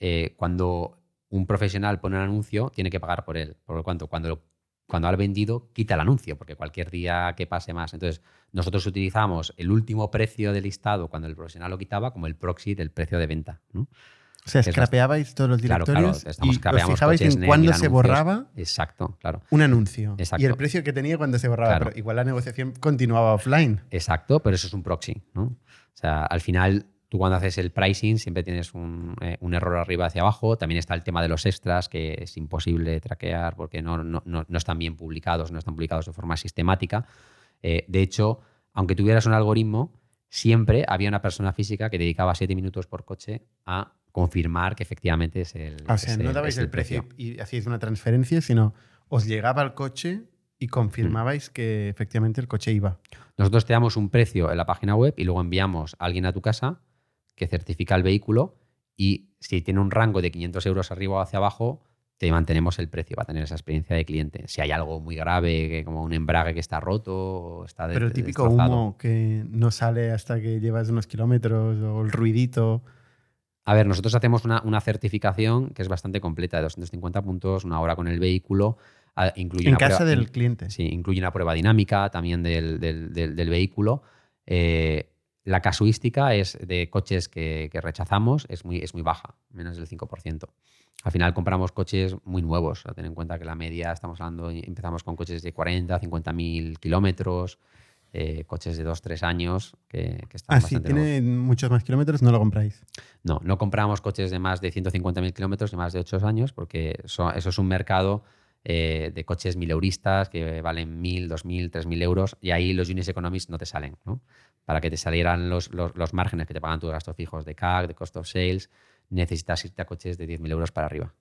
eh, cuando un profesional pone un anuncio, tiene que pagar por él. Por lo cuanto, cuando, lo- cuando ha vendido, quita el anuncio, porque cualquier día que pase más. Entonces, nosotros utilizamos el último precio del listado cuando el profesional lo quitaba como el proxy del precio de venta. ¿no? O sea, scrapeabais todos los Claro, directorios claro, estamos y os scrapeamos fijabais coches, en cuándo se borraba Exacto, claro. un anuncio Exacto. y el precio que tenía cuando se borraba. Claro. Pero igual la negociación continuaba offline. Exacto, pero eso es un proxy, ¿no? O sea, al final, tú cuando haces el pricing siempre tienes un, eh, un error arriba hacia abajo. También está el tema de los extras, que es imposible traquear porque no, no- no- no están bien publicados, no están publicados de forma sistemática. Eh, de hecho, aunque tuvieras un algoritmo, siempre había una persona física que dedicaba siete minutos por coche a confirmar que efectivamente es el, O sea, no dabais el precio y hacíais una transferencia, sino os llegaba el coche y confirmabais que efectivamente el coche iba. Nosotros te damos un precio en la página web y luego enviamos a alguien a tu casa que certifica el vehículo y si tiene un rango de 500 euros arriba o hacia abajo, te mantenemos el precio, va a tener esa experiencia de cliente. Si hay algo muy grave, que como un embrague que está roto o está de- Pero el típico destrozado. humo que no sale hasta que llevas unos kilómetros o el ruidito. A ver, nosotros hacemos una, una certificación que es bastante completa, de 250 puntos, una hora con el vehículo. Incluye En una casa prueba- del cliente. Sí, incluye una prueba dinámica también del, del- del- del vehículo. Eh, la casuística es de coches que, que rechazamos es muy, es muy baja, menos del 5%. Al final compramos coches muy nuevos. A tener en cuenta que la media, estamos hablando, empezamos con coches de 40, 50 mil kilómetros, eh, coches de 2, 3 años que, que están Ah, sí, bastante nuevos. tiene muchos más kilómetros, no lo compráis. No, no compramos coches de más de 150.000 kilómetros de más de 8 años porque eso, eso es un mercado eh, de coches mileuristas que valen 1.000, 2.000, 3.000 euros y ahí los units economics no te salen. ¿no? Para que te salieran los, los, los márgenes que te pagan tus gastos fijos de CAC, de cost of sales, necesitas irte a coches de 10.000 euros para arriba.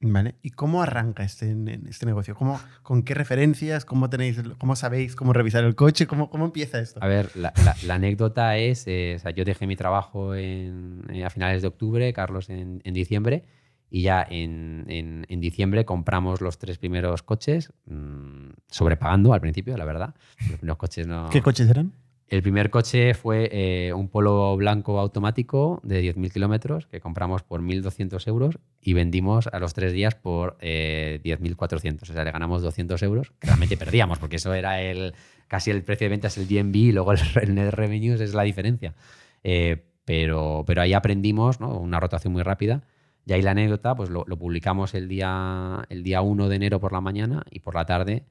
Vale. ¿Y cómo arranca este, este negocio? ¿Cómo, ¿Con qué referencias? ¿Cómo, tenéis, ¿Cómo sabéis cómo revisar el coche? ¿Cómo, cómo empieza esto? A ver, la, la, la anécdota es, eh, o sea, yo dejé mi trabajo en, eh, a finales de octubre, Carlos en, en diciembre, y ya en, en, diciembre compramos los tres primeros coches, mmm, sobrepagando al principio, la verdad. Los primeros coches no... ¿Qué coches eran? El primer coche fue eh, un polo blanco automático de 10.000 kilómetros que compramos por 1.200 euros y vendimos a los tres días por eh, 10.400. O sea, le ganamos 200 euros. Realmente perdíamos porque eso era el casi el precio de venta es el GMB y luego el, el net revenues es la diferencia. Eh, pero, pero ahí aprendimos una rotación muy rápida. Y ahí la anécdota, pues lo, lo, publicamos el día, el día 1 de enero por la mañana y por la tarde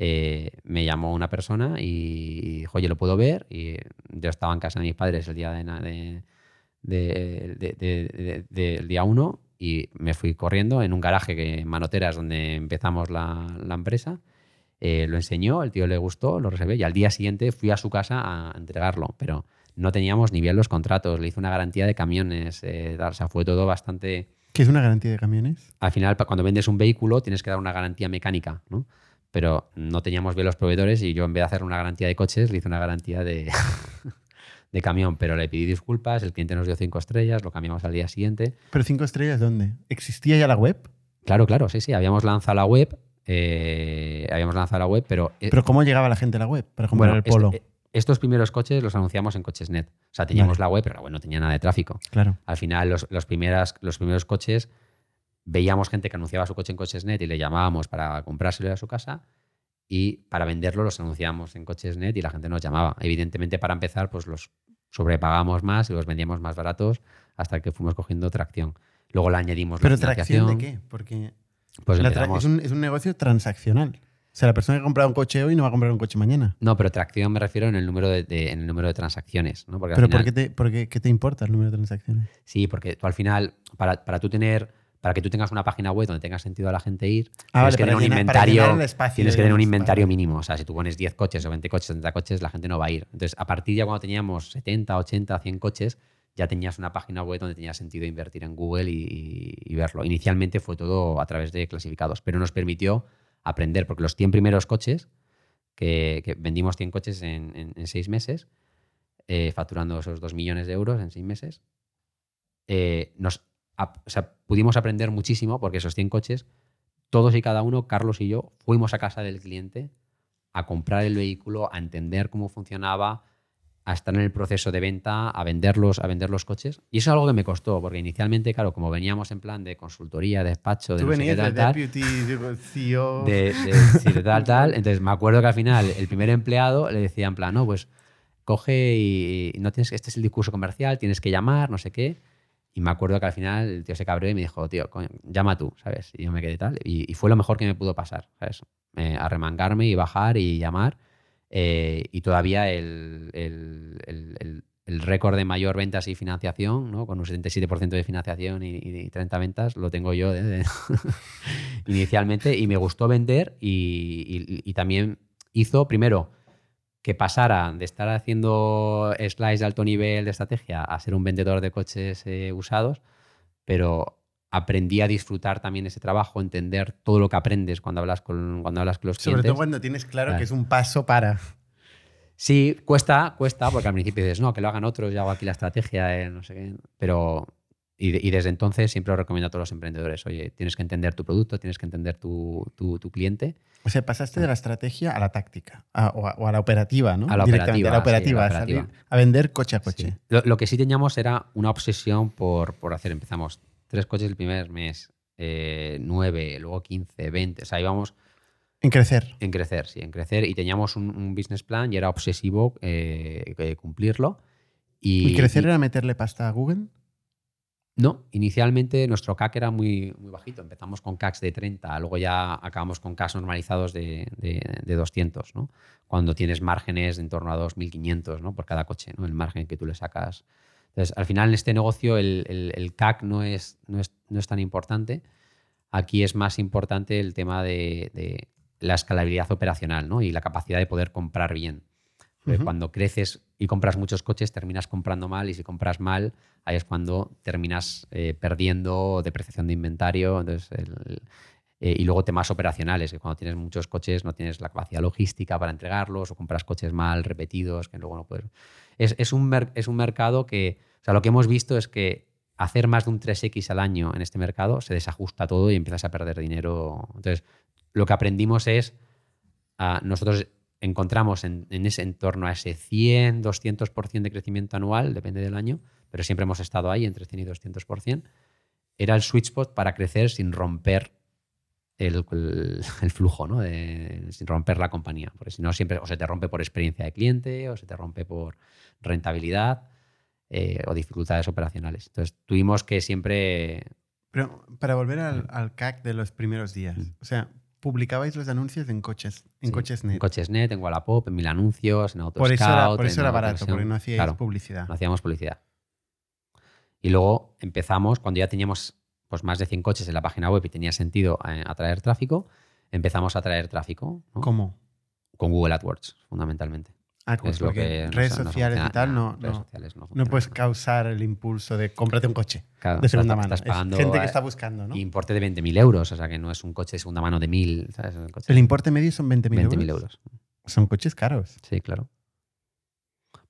eh, me llamó una persona y dijo, oye, lo puedo ver. Y yo estaba en casa de mis padres el día de, de, del día 1 y me fui corriendo en un garaje que en Manoteras donde empezamos la, la empresa. Eh, lo enseñó, el tío le gustó, lo reservé y al día siguiente fui a su casa a entregarlo, pero no teníamos ni bien los contratos, le hice una garantía de camiones, eh, o sea, fue todo bastante... ¿Qué es una garantía de camiones? Al final, cuando vendes un vehículo, tienes que dar una garantía mecánica, ¿no? Pero no teníamos bien los proveedores y yo en vez de hacer una garantía de coches le hice una garantía de, de camión, pero le pedí disculpas, el cliente nos dio cinco estrellas, lo cambiamos al día siguiente. ¿Pero cinco estrellas dónde? ¿Existía ya la web? Claro, claro, sí, sí, habíamos lanzado la web, eh, habíamos lanzado la web, pero... ¿Pero cómo llegaba la gente a la web para comprar bueno, el Polo? Este, estos primeros coches los anunciamos en Cochesnet. O sea, teníamos vale. la web, pero la web no tenía nada de tráfico. Claro. Al final, los, los, primeras, los primeros coches, veíamos gente que anunciaba su coche en Cochesnet y le llamábamos para comprárselo a su casa y para venderlo los anunciamos en Cochesnet y la gente nos llamaba. Evidentemente, para empezar, pues los sobrepagamos más y los vendíamos más baratos hasta que fuimos cogiendo tracción. Luego le añadimos ¿Pero la tracción de qué? Porque pues la es, un, es, un, negocio transaccional. O sea, la persona que compra un coche hoy no va a comprar un coche mañana. No, pero tracción me refiero en el número de, de en el número de transacciones. ¿no? Porque pero final, ¿por, qué te, por qué, qué te importa el número de transacciones? Sí, porque tú al final, para, para tú tener para que tú tengas una página web donde tenga sentido a la gente ir, ah, tienes que tener un llenar, inventario, espacio, tienes que tener un inventario vale. mínimo. O sea, si tú pones 10 coches o 20 coches, 30 coches, la gente no va a ir. Entonces, a partir de cuando teníamos 70, 80, 100 coches, ya tenías una página web donde tenía sentido invertir en Google y, y, verlo. Inicialmente fue todo a través de clasificados, pero nos permitió aprender, porque los 100 primeros coches, que, que vendimos 100 coches en, en, en 6 meses, eh, facturando esos 2 millones de euros en 6 meses, eh, nos o sea, pudimos aprender muchísimo porque esos 100 coches, todos y cada uno, Carlos y yo, fuimos a casa del cliente a comprar el vehículo, a entender cómo funcionaba, a estar en el proceso de venta, a venderlos, a vender los coches. Y eso es algo que me costó, porque inicialmente, claro, como veníamos en plan de consultoría, despacho, de Tú no sé qué, tal, de tal, deputy, CEO. de, de, sí, de tal, tal. Entonces me acuerdo que al final el primer empleado le decía en plan, no, pues coge y, y no tienes, este es el discurso comercial, tienes que llamar, no sé qué. Y me acuerdo que al final el tío se cabreó y me dijo, tío, coño, llama tú, ¿sabes? Y yo me quedé tal. Y, y fue lo mejor que me pudo pasar, ¿sabes? Eh, arremangarme y bajar y llamar. Eh, y todavía el, el, el, el récord de mayor ventas y financiación, ¿no? con un 77% de financiación y, y, 30 ventas, lo tengo yo ¿eh? de, inicialmente. Y me gustó vender y, y también hizo, primero, que pasara de estar haciendo slides de alto nivel de estrategia a ser un vendedor de coches eh, usados, pero aprendí a disfrutar también ese trabajo, entender todo lo que aprendes cuando hablas con, cuando hablas con los Sobre clientes. Sobre todo cuando tienes claro, claro, que es un paso para... Sí, cuesta, cuesta, porque al principio dices, no, que lo hagan otros, yo hago aquí la estrategia, eh, no sé qué, pero... Y, y, desde entonces siempre lo recomiendo a todos los emprendedores, oye, tienes que entender tu producto, tienes que entender tu, tu, tu cliente. O sea, pasaste de la estrategia a la táctica, a, o, a, o, a, la operativa, ¿no? A la operativa. A la operativa, sí, a, la operativa. Salir, a, vender coche a coche. Sí. Lo, lo, que sí teníamos era una obsesión por, por hacer, empezamos tres coches el primer mes, eh, nueve, luego 15, 20, o sea, íbamos... En crecer. En crecer, sí, en crecer. Y teníamos un, un business plan y era obsesivo eh, cumplirlo. Y, ¿Y crecer y, era meterle pasta a Google? No, inicialmente nuestro CAC era muy, muy bajito. Empezamos con CACs de 30, luego ya acabamos con CACs normalizados de, de, de 200, ¿no? Cuando tienes márgenes de en torno a 2.500 ¿no? por cada coche, ¿no? el margen que tú le sacas. Entonces, al final en este negocio el, el, el CAC no es, no, es, no es tan importante. Aquí es más importante el tema de, de la escalabilidad operacional ¿no? y la capacidad de poder comprar bien. Ujú. Cuando creces y compras muchos coches, terminas comprando mal y si compras mal, ahí es cuando terminas eh, perdiendo depreciación de inventario. Entonces, el- eh, y luego temas operacionales, que cuando tienes muchos coches no tienes la capacidad logística para entregarlos o compras coches mal repetidos que luego no puedes. Es, es un, es un mercado que, o sea, lo que hemos visto es que hacer más de un 3X al año en este mercado se desajusta todo y empiezas a perder dinero. Entonces, lo que aprendimos es, ah, nosotros encontramos en, en ese entorno a ese 100, 200% de crecimiento anual, depende del año, pero siempre hemos estado ahí entre 100 y 200%. Era el sweet spot para crecer sin romper el, el- el flujo, ¿no? De- sin romper la compañía. Porque si no, siempre o se te rompe por experiencia de cliente o se te rompe por rentabilidad eh, o dificultades operacionales. Entonces, tuvimos que siempre Pero para volver al, al CAC de los primeros días, Mm. o sea, publicabais los anuncios en coches, en Sí, coches net. En Cochesnet, en Wallapop, en Mil Anuncios, en Autoscout. por eso era, por eso era barato, porque no hacíais Claro, publicidad. no hacíamos publicidad. Y luego empezamos, cuando ya teníamos pues, más de 100 coches en la página web y tenía sentido eh, atraer tráfico, empezamos a atraer tráfico ¿no? ¿Cómo? con Google AdWords, fundamentalmente. AdWords, es lo que redes sociales y funciona. tal no, redes no, sociales no no funcionan. puedes causar el impulso de cómprate un coche Claro, de segunda estás- mano. estás Es gente que eh, está buscando, ¿no? Importe de 20.000 euros, o sea que no es un coche de segunda mano de 1.000, ¿sabes? Es un coche El importe medio son 20.000 euros. 20.000 euros. Son coches caros. Sí, claro.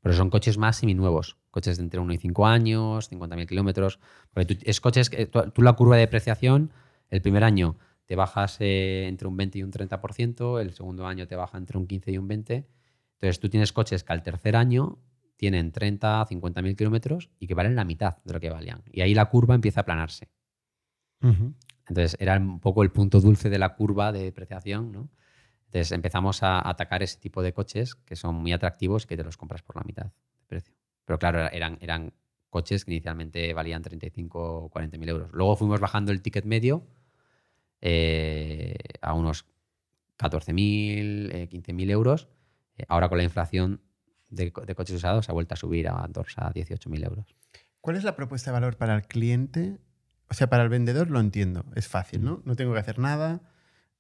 Pero son coches más seminuevos. Coches de entre 1 y 5 años, 50.000 kilómetros. Porque tú, es coches que tú, tú la curva de depreciación, el primer año te bajas eh, entre un 20 y un 30%, el segundo año te baja entre un 15 y un 20%. Entonces tú tienes coches que al tercer año tienen 30, 50.000 kilómetros y que valen la mitad de lo que valían. Y ahí la curva empieza a aplanarse. Entonces era un poco el punto dulce de la curva de depreciación, ¿no? Entonces empezamos a atacar ese tipo de coches que son muy atractivos y que te los compras por la mitad de precio. Pero claro, eran, eran coches que inicialmente valían 35 o 40 mil euros. Luego fuimos bajando el ticket medio eh, a unos 14.000, eh, 15.000 euros. Eh, ahora con la inflación de, co- de coches usados se ha vuelto a subir a, torsa a 18.000 euros. ¿Cuál es la propuesta de valor para el cliente? O sea, para el vendedor lo entiendo, es fácil, ¿no? No tengo que hacer nada,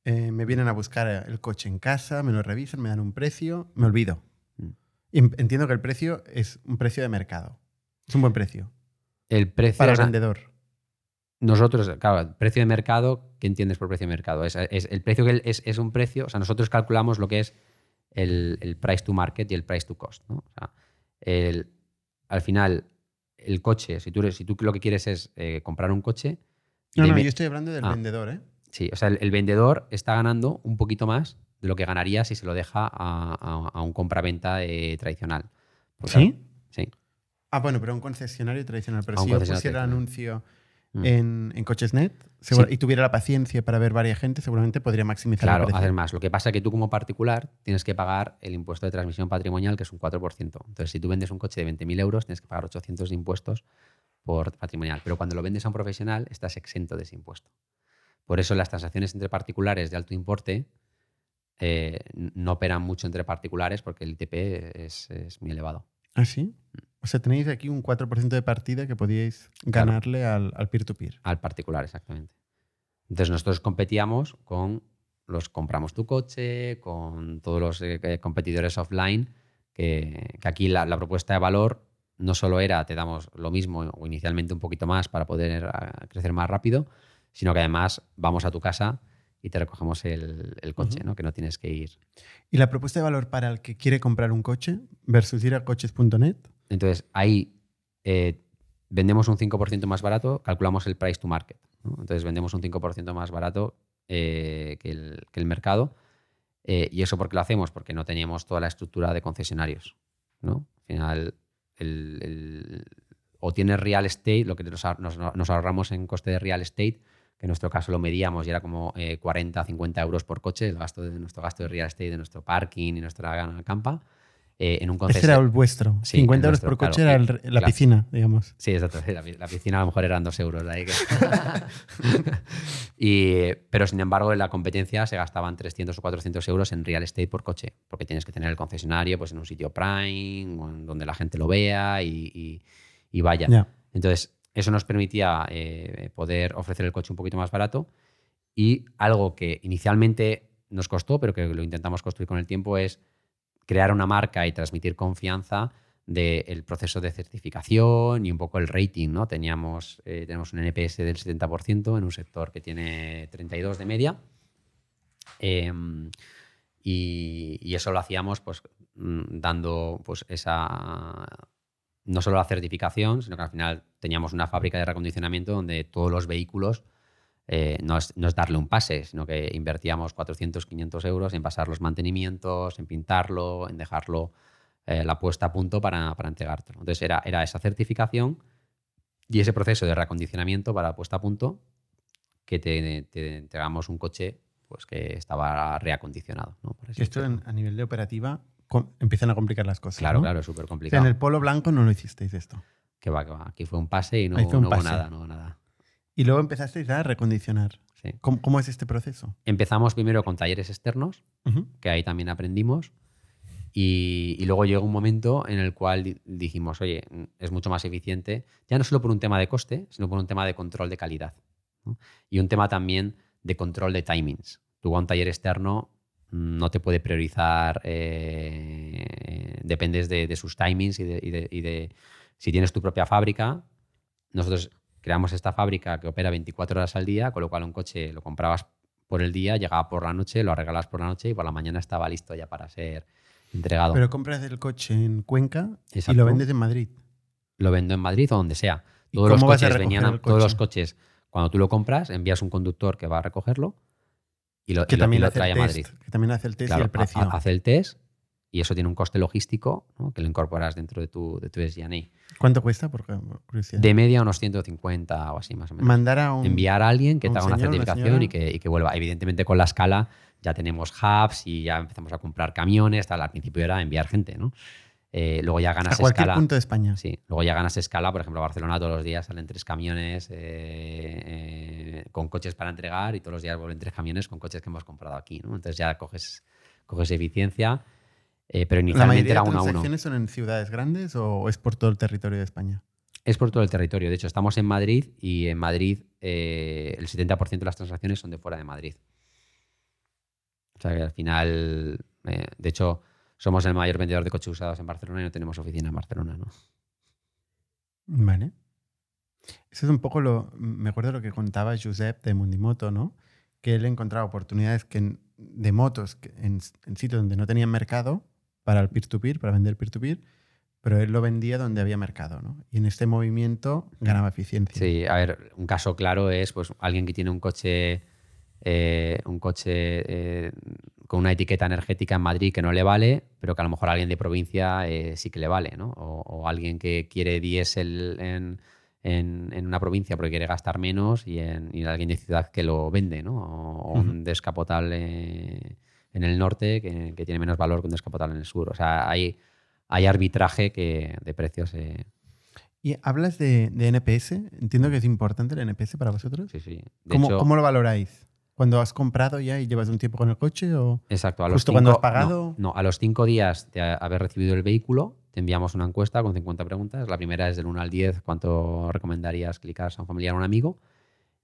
eh, me vienen a buscar el coche en casa, me lo revisan, me dan un precio, me olvido. Mm. Em- entiendo que el precio es un precio de mercado. Es un buen precio El precio, para el vendedor. Nosotros, claro, el precio de mercado, ¿qué entiendes por precio de mercado? Es, es- el precio que es, es un precio, o sea, nosotros calculamos lo que es el, el price to market y el price to cost. ¿no? O sea, el- al final, el coche, si tú, eres- si tú lo que quieres es eh, comprar un coche, No, no, yo estoy hablando del Ah. vendedor, ¿eh? sí, o sea, el, el vendedor está ganando un poquito más de lo que ganaría si se lo deja a, a- a un compraventa eh, tradicional. Porque, ¿Sí? sí. Ah, bueno, pero un concesionario tradicional. Pero A si yo pusiera anuncio Mm. en, en Cochesnet Sí. y tuviera la paciencia para ver varias gente, seguramente podría maximizar Claro, hacer más. Lo que pasa es que tú como particular tienes que pagar el impuesto de transmisión patrimonial, que es un 4%. Entonces, si tú vendes un coche de 20.000 euros, tienes que pagar 800 de impuestos por patrimonial. Pero cuando lo vendes a un profesional, estás exento de ese impuesto. Por eso las transacciones entre particulares de alto importe eh, no operan mucho entre particulares porque el ITP es, es muy elevado. ¿Ah, sí? O sea, tenéis aquí un 4% de partida que podíais ganarle al, al peer-to-peer. Al particular, exactamente. Entonces nosotros competíamos con los compramos tu coche, con todos los eh, eh, competidores offline, que, que aquí la, la propuesta de valor no solo era te damos lo mismo o inicialmente un poquito más para poder ah, crecer más rápido, sino que además vamos a tu casa y te recogemos el, el coche. ¿no? que no tienes que ir. ¿Y la propuesta de valor para el que quiere comprar un coche versus ir a coches.net? Entonces, ahí eh, vendemos un 5% más barato, calculamos el price to market. Entonces, vendemos un 5% más barato eh, que, el, mercado. Eh, ¿Y eso por qué lo hacemos? Porque no teníamos toda la estructura de concesionarios. ¿no? Al final, el- o tienes real estate, lo que nos ahorramos en coste de real estate, que en nuestro caso lo medíamos y era como eh, 40, 50 euros por coche, el gasto de nuestro gasto de real estate, de nuestro parking y nuestra campa. Eh, en un Ese era concesionario. el vuestro. Sí, 50 el euros nuestro, por coche claro. era el- la piscina, digamos. Sí, exacto. La, pi- la piscina a lo mejor eran dos euros. de ahí que- Y, pero sin embargo, en la competencia se gastaban 300 o 400 euros en real estate por coche, porque tienes que tener el concesionario pues, en un sitio prime, donde la gente lo vea y, y- y vaya. Ya. Entonces, eso nos permitía eh, poder ofrecer el coche un poquito más barato Y algo que inicialmente nos costó, pero que lo intentamos construir con el tiempo, es crear una marca y transmitir confianza del proceso de certificación y un poco el rating. ¿no? Teníamos, eh, tenemos un NPS del 70% en un sector que tiene 32 de media. Em, y, eso lo hacíamos pues, mm, dando pues, esa, no solo la certificación, sino que al final teníamos una fábrica de recondicionamiento donde todos los vehículos eh, no, es, darle un pase, sino que invertíamos 400, 500 euros en pasar los mantenimientos, en pintarlo, en dejarlo eh, la puesta a punto para, para entregártelo. Entonces era, era esa certificación y ese proceso de reacondicionamiento para la puesta a punto que te, te entregamos un coche pues que estaba reacondicionado. ¿no? esto a nivel de operativa empiezan a complicar las cosas. Claro, claro, es súper complicado. en el polo blanco no lo hicisteis esto. Que va, que va. Aquí fue un pase y no, hubo nada, no nada. Y luego empezasteis a recondicionar. Sí. ¿Cómo, es este proceso? Empezamos primero con talleres externos, que ahí también aprendimos. Y, luego llegó un momento en el cual dijimos, oye, es mucho más eficiente, ya no solo por un tema de coste, sino por un tema de control de calidad. Y un tema también de control de timings. Tú a un taller externo no te puede priorizar, eh, dependes de, sus timings y de, si tienes tu propia fábrica. Nosotros creamos esta fábrica que opera 24 horas al día, con lo cual un coche lo comprabas por el día, llegaba por la noche, lo arreglabas por la noche y por la mañana estaba listo ya para ser entregado. Pero compras el coche en Cuenca y lo vendes en Madrid. Lo vendo en Madrid o donde sea. Todos los coches venían, todos los coches cuando tú lo compras, envías un conductor que va a recogerlo y lo, trae a Madrid. Que también hace el test y el precio. hace el test y eso tiene un coste logístico que lo incorporas dentro de tu, de tu ¿Cuánto cuesta, por curiosidad? De media unos 150 o así más o menos. Mandar a un, Enviar a alguien que te haga una certificación y que, y que, vuelva. Evidentemente con la escala ya tenemos hubs y ya empezamos a comprar camiones. Tal. Al principio era enviar gente, ¿no? Eh, luego ya ganas a cualquier punto de España. Sí, luego ya ganas escala. Por ejemplo, Barcelona todos los días salen tres camiones eh, eh, con coches para entregar y todos los días vuelven tres camiones con coches que hemos comprado aquí. Entonces ya coges, coges eficiencia. Pero inicialmente era uno a uno. ¿Las transacciones son en ciudades grandes o es por todo el territorio de España? Es por todo el territorio. De hecho, estamos en Madrid y en Madrid el 70% de las transacciones son de fuera de Madrid. O sea que al final, de hecho, somos el mayor vendedor de coches usados en Barcelona y no tenemos oficina en Barcelona, ¿no? Vale. Eso es un poco lo. Me acuerdo lo que contaba Josep de Mundimoto, ¿no? Que él encontraba oportunidades que de motos en, sitios donde no tenían mercado para el peer-to-peer, para vender peer-to-peer, pero él lo vendía donde había mercado, ¿no? Y en este movimiento ganaba eficiencia. Sí, a ver, un caso claro es pues alguien que tiene un coche, eh, un coche eh, con una etiqueta energética en Madrid que no le vale, pero que a lo mejor a alguien de provincia eh, sí que le vale, ¿no? O, alguien que quiere diésel en, en, una provincia porque quiere gastar menos y, en, alguien de ciudad que lo vende, ¿no? O, un descapotable en el norte que, tiene menos valor que un descapotable en el sur. O sea, hay, hay arbitraje que, de precios. Eh. Y hablas de, NPS. Entiendo que es importante el NPS para vosotros. Sí, sí. ¿Cómo lo valoráis? ¿Cuando has comprado ya y llevas un tiempo con el coche? O Exacto. A los justo cuando has pagado. No, a los cinco días de haber recibido el vehículo, te enviamos una encuesta con 50 preguntas. La primera es del 1 al 10, ¿cuánto recomendarías clicar a un familiar o un amigo?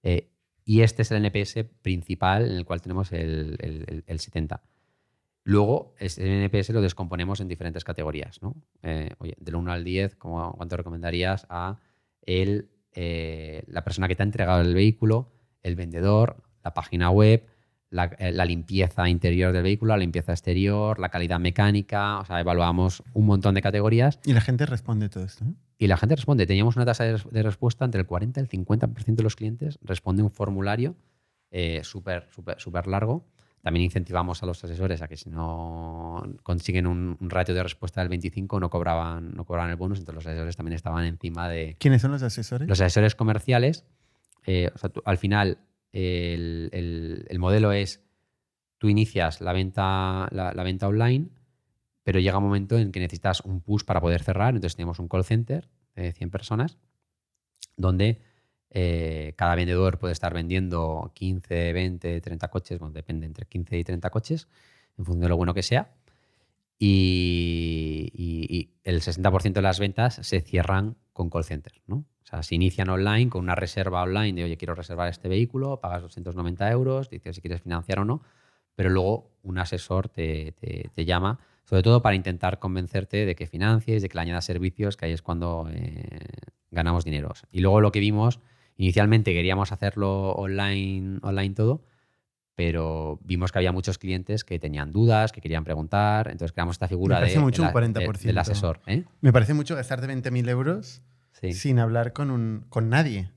Eh, y este es el NPS principal en el cual tenemos el, 70. Luego, el NPS lo descomponemos en diferentes categorías. ¿no? Eh, oye, del 1 al 10, ¿cuánto recomendarías a el, eh, la persona que te ha entregado el vehículo, el vendedor, la página web, eh, la, limpieza interior del vehículo, la limpieza exterior, la calidad mecánica, o sea, evaluamos un montón de categorías. Y la gente responde todo esto. ¿Eh? Y la gente responde. Teníamos una tasa de, respuesta entre el 40 y el 50% de los clientes responde un formulario eh, súper súper largo. También incentivamos a los asesores a que si no consiguen un, ratio de respuesta del 25 no cobraban, no cobraban el bonus, entonces los asesores también estaban encima de... ¿Quiénes son los asesores? Los asesores comerciales. o sea, al final el, modelo es, tú inicias la venta, la, venta online, pero llega un momento en que necesitas un push para poder cerrar. Entonces tenemos un call center de 100 personas donde eh, cada vendedor puede estar vendiendo 15, 20, 30 coches, bueno, depende entre 15 y 30 coches, en función de lo bueno que sea. Y, y el 60% de las ventas se cierran con call center, ¿no? O sea, se inician online con una reserva online de, oye, quiero reservar este vehículo, pagas 290 euros, dices si quieres financiar o no, pero luego un asesor te, te- te llama, sobre todo para intentar convencerte de que financies, de que le añadas servicios, que ahí es cuando eh, ganamos dinero. Y luego lo que vimos, inicialmente queríamos hacerlo online, online todo, pero vimos que había muchos clientes que tenían dudas, que querían preguntar, entonces creamos esta figura Me parece de, mucho de un la- de- 40%. del asesor. ¿eh? Me parece mucho gastarte 20.000 euros Sí. sin hablar con, un, con nadie.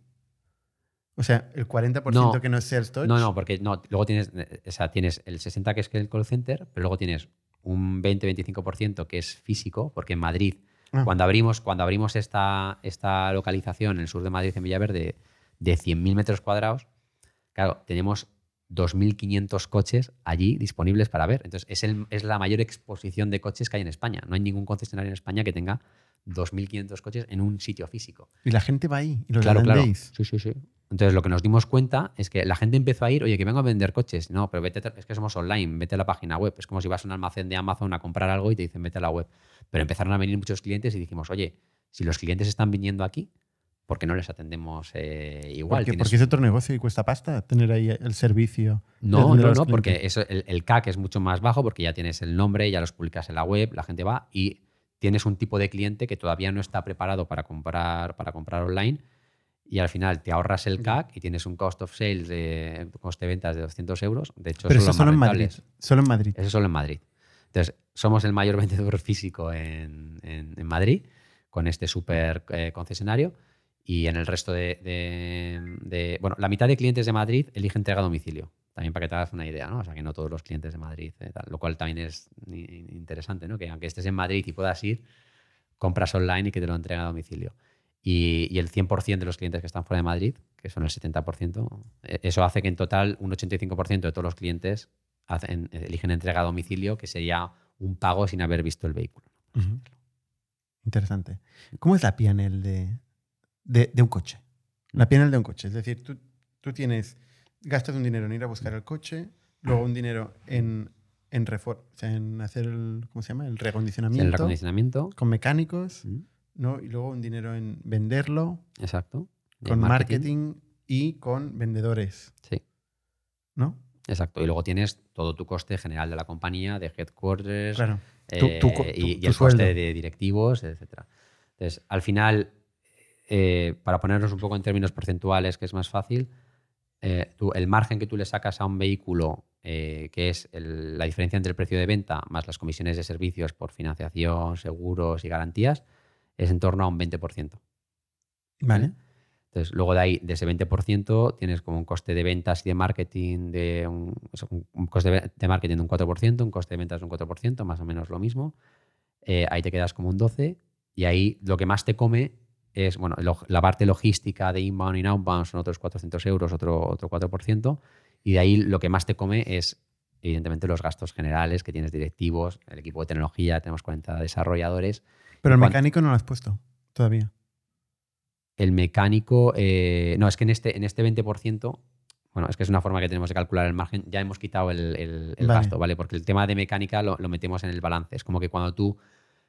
O sea, el 40% No. que no es Sales Touch. No, no, porque no, luego tienes, eh, o sea, tienes el 60 que es el call center, pero luego tienes un 20-25% que es físico, porque en Madrid, Ah. cuando abrimos, cuando abrimos esta, esta localización en el sur de Madrid, en Villaverde, de 100.000 metros cuadrados, claro, tenemos 2.500 coches allí disponibles para ver. Entonces, es, el- es la mayor exposición de coches que hay en España. No hay ningún concesionario en España que tenga 2.500 coches en un sitio físico. Y la gente va ahí y los Claro, claro. Sí, sí, sí. Entonces, lo que nos dimos cuenta es que la gente empezó a ir, oye, que vengo a vender coches. No, pero vete, es que somos online, vete a la página web. Es como si vas a un almacén de Amazon a comprar algo y te dicen, vete a la web. Pero empezaron a venir muchos clientes y dijimos, oye, si los clientes están viniendo aquí, ¿por qué no les atendemos eh, igual? Porque, es otro negocio y cuesta pasta tener ahí el servicio. No, no, no, porque eso, el, el CAC es mucho más bajo porque ya tienes el nombre, ya los publicas en la web, la gente va y tienes un tipo de cliente que todavía no está preparado para comprar, para comprar online y al final te ahorras el CAC y tienes un cost of sales, de coste de ventas de 200 euros. De hecho, Pero eso solo en Madrid. Solo en Madrid. Eso solo en Madrid. Entonces, somos el mayor vendedor físico en, en- en Madrid con este súper eh, concesionario y en el resto de, de- de- Bueno, la mitad de clientes de Madrid elige entrega a domicilio. También para que te hagas una idea, ¿no? O sea, que no todos los clientes de Madrid, eh, tal, lo cual también es interesante, ¿no? Que aunque estés en Madrid y puedas ir, compras online y que te lo entreguen a domicilio. Y, y el 100% de los clientes que están fuera de Madrid, que son el 70%, eh, eso hace que en total un 85% de todos los clientes hacen- eligen entrega a domicilio, que sería un pago sin haber visto el vehículo. Interesante. ¿Cómo es la PNL de, de, de un coche? La PNL de un coche. Es decir, tú, tú tienes, gastas un dinero en ir a buscar el coche, luego un dinero en, en, refor- en hacer el, ¿cómo se llama? El Sí, reacondicionamiento el recondicionamiento. con mecánicos, ¿no? Y luego un dinero en venderlo, Exacto. Con marketing. y con vendedores, Sí, ¿no? exacto. Y luego tienes todo tu coste general de la compañía, de headquarters, Claro. eh, Tu- tu co- y, el sueldo. coste de directivos, etc. Entonces, al final, eh, para ponernos un poco en términos porcentuales, que es más fácil, eh, tú- el margen que tú le sacas a un vehículo, eh, que es el- la diferencia entre el precio de venta más las comisiones de servicios por financiación, seguros y garantías, es en torno a un 20%. Vale. Entonces, luego de ahí, de ese 20%, tienes como un coste de ventas y de marketing de un, coste de, marketing de un 4%, un coste de ventas de un 4%, más o menos lo mismo. Eh, ahí te quedas como un 12% y ahí lo que más te come es, bueno, lo- la parte logística de inbound y outbound son otros 400 euros, otro, otro 4%, y de ahí lo que más te come es, evidentemente, los gastos generales que tienes directivos, el equipo de tecnología, tenemos 40 desarrolladores, Pero el mecánico no lo has puesto todavía. El mecánico, eh, no, es que en este, en este 20%, bueno, es que es una forma que tenemos de calcular el margen, ya hemos quitado el, el- el Vale. gasto, ¿vale? Porque el tema de mecánica lo, lo metemos en el balance. Es como que cuando tú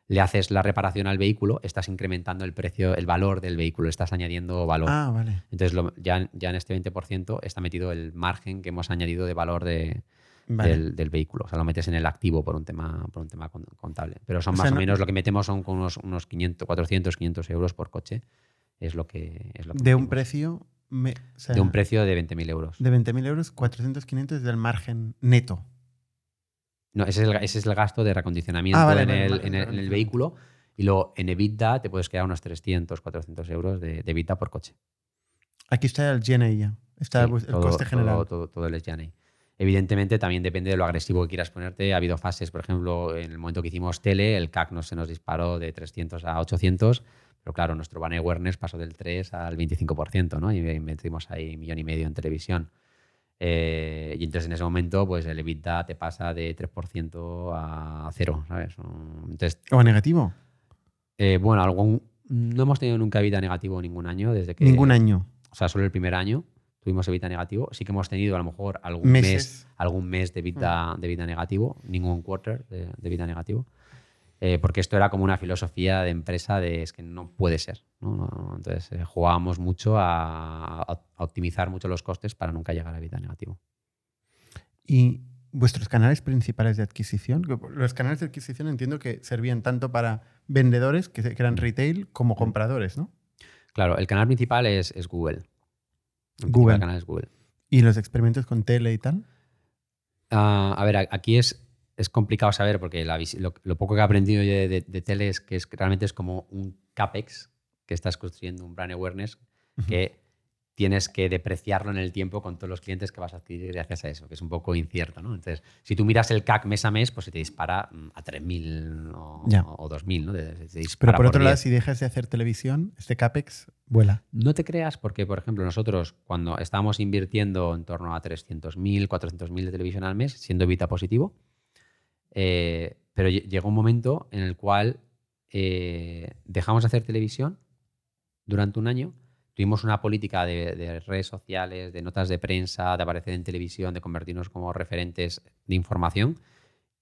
le haces la reparación al vehículo, estás incrementando el precio, el valor del vehículo, estás añadiendo valor. Ah, vale. Entonces, lo- ya, ya en este 20% está metido el margen que hemos añadido de valor de, Vale. del, del vehículo. O sea, lo metes en el activo por un tema, por un tema con- contable. Pero son O más sea, o no- menos lo que metemos son unos, unos 500, 400, 500 euros por coche. Es lo que. Es lo que De un precio. me- o sea, De un precio de 20.000 euros. De 20.000 euros, 400, 500 es del margen neto. No, ese es el, ese es el gasto de recondicionamiento Ah, vale, en, vale, el, en el- en el vehículo. Y luego en EBITDA te puedes quedar unos 300, 400 euros de, de EBITDA por coche. Aquí está el GNA ya. Está Sí, el, todo- coste general. Todo, todo, todo el SG&A. Evidentemente también depende de lo agresivo que quieras ponerte. Ha habido fases, por ejemplo, en el momento que hicimos tele, el CAC no se nos disparó de 300 a 800, pero claro, nuestro brand awareness pasó del 3 al 25%, ¿no? Y metimos ahí un millón y medio en televisión. Eh, y entonces en ese momento, pues el EBITDA te pasa de 3% a cero, ¿sabes? Entonces, ¿O negativo? eh, bueno, algún, no hemos tenido nunca EBITDA negativo ningún año desde que... Ningún año. O sea, solo el primer año tuvimos EBITDA negativo. Sí que hemos tenido a lo mejor algún Meses. mes, algún mes de EBITDA, de EBITDA negativo, ningún quarter de, de EBITDA negativo. eh, porque esto era como una filosofía de empresa de es que no puede ser. ¿no? No, no. Entonces eh, jugábamos mucho a, optimizar mucho los costes para nunca llegar a vida negativo. ¿Y vuestros canales principales de adquisición? Los canales de adquisición entiendo que servían tanto para vendedores, que que eran retail, como compradores, ¿no? Claro, el canal principal es, es Google. Google. principal canal es Google. ¿Y los experimentos con tele y tal? Ah, a ver, aquí es, es complicado saber porque la lo, lo poco que he aprendido yo de, de- de tele es que es, que realmente es como un CAPEX que estás construyendo, un brand awareness, que tienes que depreciarlo en el tiempo con todos los clientes que vas a adquirir gracias a eso, que es un poco incierto. ¿no? Entonces, si tú miras el CAC mes a mes, pues se te dispara mm, a 3.000 o, o 2.000. ¿no? Pero por otro lado, 10. si dejas de hacer televisión, este CAPEX vuela. No te creas porque, por ejemplo, nosotros cuando estábamos invirtiendo en torno a 300.000, 400.000 de televisión al mes, siendo Vita positivo, eh, pero lle- llegó un momento en el cual eh, dejamos de hacer televisión durante un año. Tuvimos una política de, de redes sociales, de notas de prensa, de aparecer en televisión, de convertirnos como referentes de información.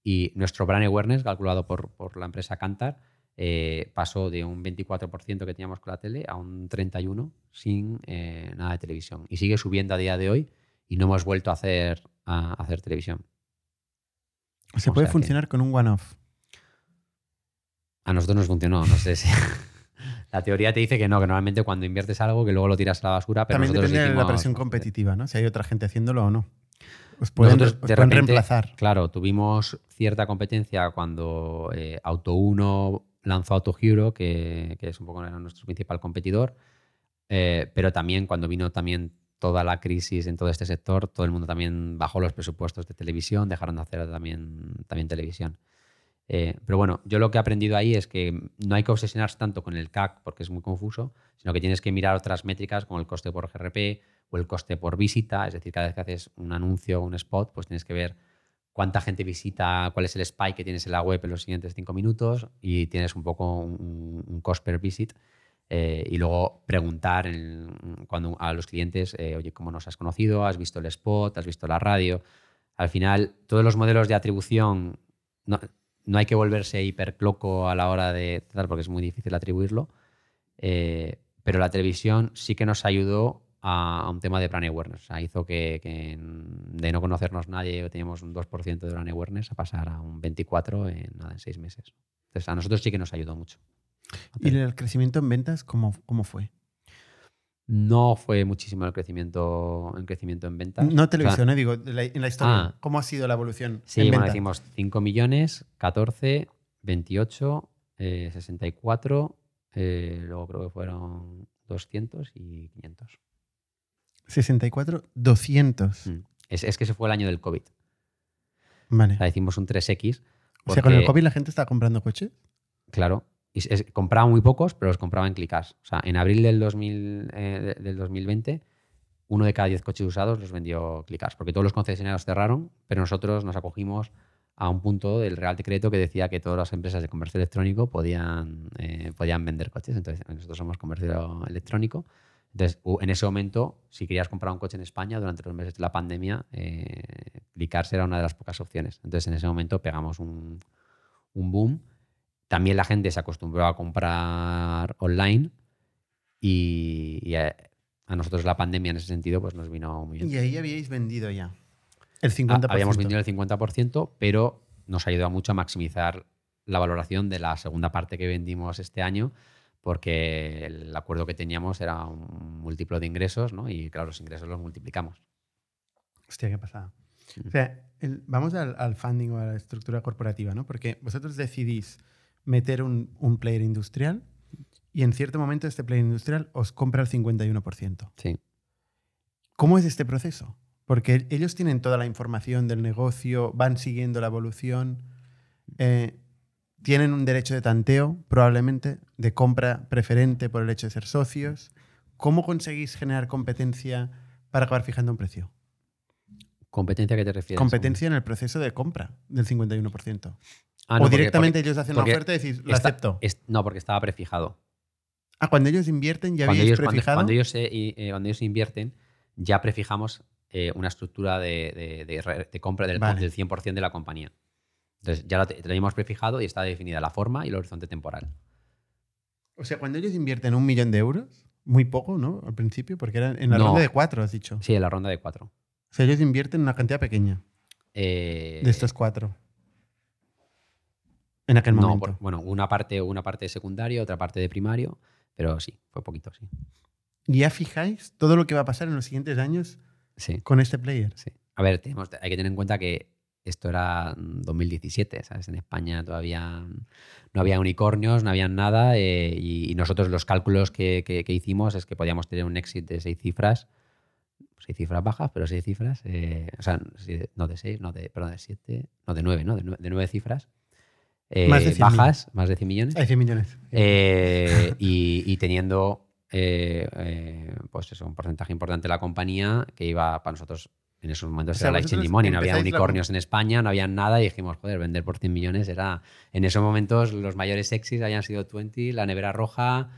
Y nuestro brand awareness, calculado por, por la empresa Kantar, eh, pasó de un 24% que teníamos con la tele a un 31% sin eh, nada de televisión. Y sigue subiendo a día de hoy y no hemos vuelto a hacer, a hacer televisión. Se O puede que- funcionar con un one-off. A nosotros nos funcionó, no sé si... La teoría te dice que no, que normalmente cuando inviertes algo que luego lo tiras a la basura, pero También depende de la presión competitiva, ¿no? Si hay otra gente haciéndolo o no. Os pueden, Nosotros, os de pueden repente, reemplazar. Claro, tuvimos cierta competencia cuando eh, Auto 1 lanzó Auto Hero, que, que es un poco nuestro principal competidor, eh, pero también cuando vino también toda la crisis en todo este sector, todo el mundo también bajó los presupuestos de televisión, dejaron de hacer también, también televisión. Eh, pero bueno, yo lo que he aprendido ahí es que no hay que obsesionarse tanto con el CAC porque es muy confuso, sino que tienes que mirar otras métricas como el coste por GRP o el coste por visita. Es decir, cada vez que haces un anuncio o un spot, pues tienes que ver cuánta gente visita, cuál es el spike que tienes en la web en los siguientes cinco minutos y tienes un poco un, cost per visit. Eh, y luego preguntar cuando, a los clientes, eh, oye, ¿cómo nos has conocido? ¿Has visto el spot? ¿Has visto la radio? Al final, todos los modelos de atribución, no, no hay que volverse hipercloco a la hora de tal, porque es muy difícil atribuirlo. Eh, pero la televisión sí que nos ayudó a, un tema de brand awareness. Hizo que, de no conocernos nadie, teníamos un 2% de brand awareness, a pasar a un 24% en, nada, en seis meses. Entonces, a nosotros sí que nos ayudó mucho. ¿Y el crecimiento en ventas cómo, cómo fue? No fue muchísimo el crecimiento, el crecimiento en ventas. No O sea, televisión, eh, digo, en la historia. Ah. ¿Cómo ha sido la evolución Sí, en bueno, venta? decimos 5 millones, 14, 28, eh, 64, eh, luego creo que fueron 200 y 500. 64, 200. Mm. Es, es que ese fue el año del COVID. Vale. O sea, hicimos un 3X. O sea, con el porque- COVID la gente estaba comprando coches. Claro. Y es- compraba muy pocos, pero los compraba en Clicars. O sea, en abril del, 2000, eh, de- del 2020, uno de cada 10 coches usados los vendió Clicars, porque todos los concesionarios cerraron, pero nosotros nos acogimos a un punto del Real Decreto que decía que todas las empresas de comercio electrónico podían, eh, podían vender coches. Entonces, nosotros somos comercio electrónico. Entonces, en ese momento, si querías comprar un coche en España durante los meses de la pandemia, eh, Clicars era una de las pocas opciones. Entonces, en ese momento pegamos un, un boom. También la gente se acostumbró a comprar online y, y a, a nosotros la pandemia en ese sentido pues nos vino muy bien. Y ahí habíais vendido ya. El Ah, 50%. habíamos vendido el 50%, pero nos ayudó mucho a maximizar la valoración de la segunda parte que vendimos este año, porque el acuerdo que teníamos era un múltiplo de ingresos, ¿no? Y claro, los ingresos los multiplicamos. Hostia, qué pasada. O sea, el- vamos al, al funding o a la estructura corporativa, ¿no? Porque vosotros decidís meter un, un player industrial y en cierto momento este player industrial os compra el 51%. Sí. ¿Cómo es este proceso? Porque ellos tienen toda la información del negocio, van siguiendo la evolución, eh, tienen un derecho de tanteo, probablemente, de compra preferente por el hecho de ser socios. ¿Cómo conseguís generar competencia para acabar fijando un precio? ¿Competencia a qué te refieres? Competencia en el proceso de compra del 51%. Ah, o no, directamente porque ellos hacen una oferta y decís, lo está- acepto. es- no, porque estaba prefijado. Ah, cuando ellos invierten ya cuando habéis ellos, cuando, prefijado. cuando ellos, se- y, eh, cuando ellos invierten, ya prefijamos eh, una estructura de, de- de re- de compra del, Vale. del 100% de la compañía. Entonces ya lo te- teníamos prefijado y está definida la forma y el horizonte temporal. O sea, cuando ellos invierten un millón de euros, muy poco, ¿no? Al principio, porque era en la No. ronda de cuatro, has dicho. Sí, en la ronda de cuatro. O sea, ellos invierten una cantidad pequeña Eh, de estos cuatro. En aquel no, momento. por- bueno, una parte, una parte de secundario, otra parte de primario, pero sí, fue poquito, sí. ¿Y ya fijáis todo lo que va a pasar en los siguientes años Sí, con este player? sí. A ver, tenemos, hay que tener en cuenta que esto era mm, 2017, ¿sabes? En España todavía no había unicornios, no había nada eh, y, y nosotros los cálculos que, que- que hicimos es que podíamos tener un exit de seis cifras, seis cifras bajas, pero seis cifras, eh, o sea, no de seis, no de, perdón, de siete, no de nueve, ¿no? De, nue- de nueve cifras. Eh, Más de 100 bajas, más de 100 millones. Hay 100 millones. Eh, y, y teniendo eh, pues eso, un porcentaje importante de la compañía que iba para nosotros en esos momentos O sea, era la vosotros Changing Money, no había la unicornios en España, no había nada y dijimos, joder, vender por 100 millones era... En esos momentos los mayores exits habían sido 20, la nevera roja,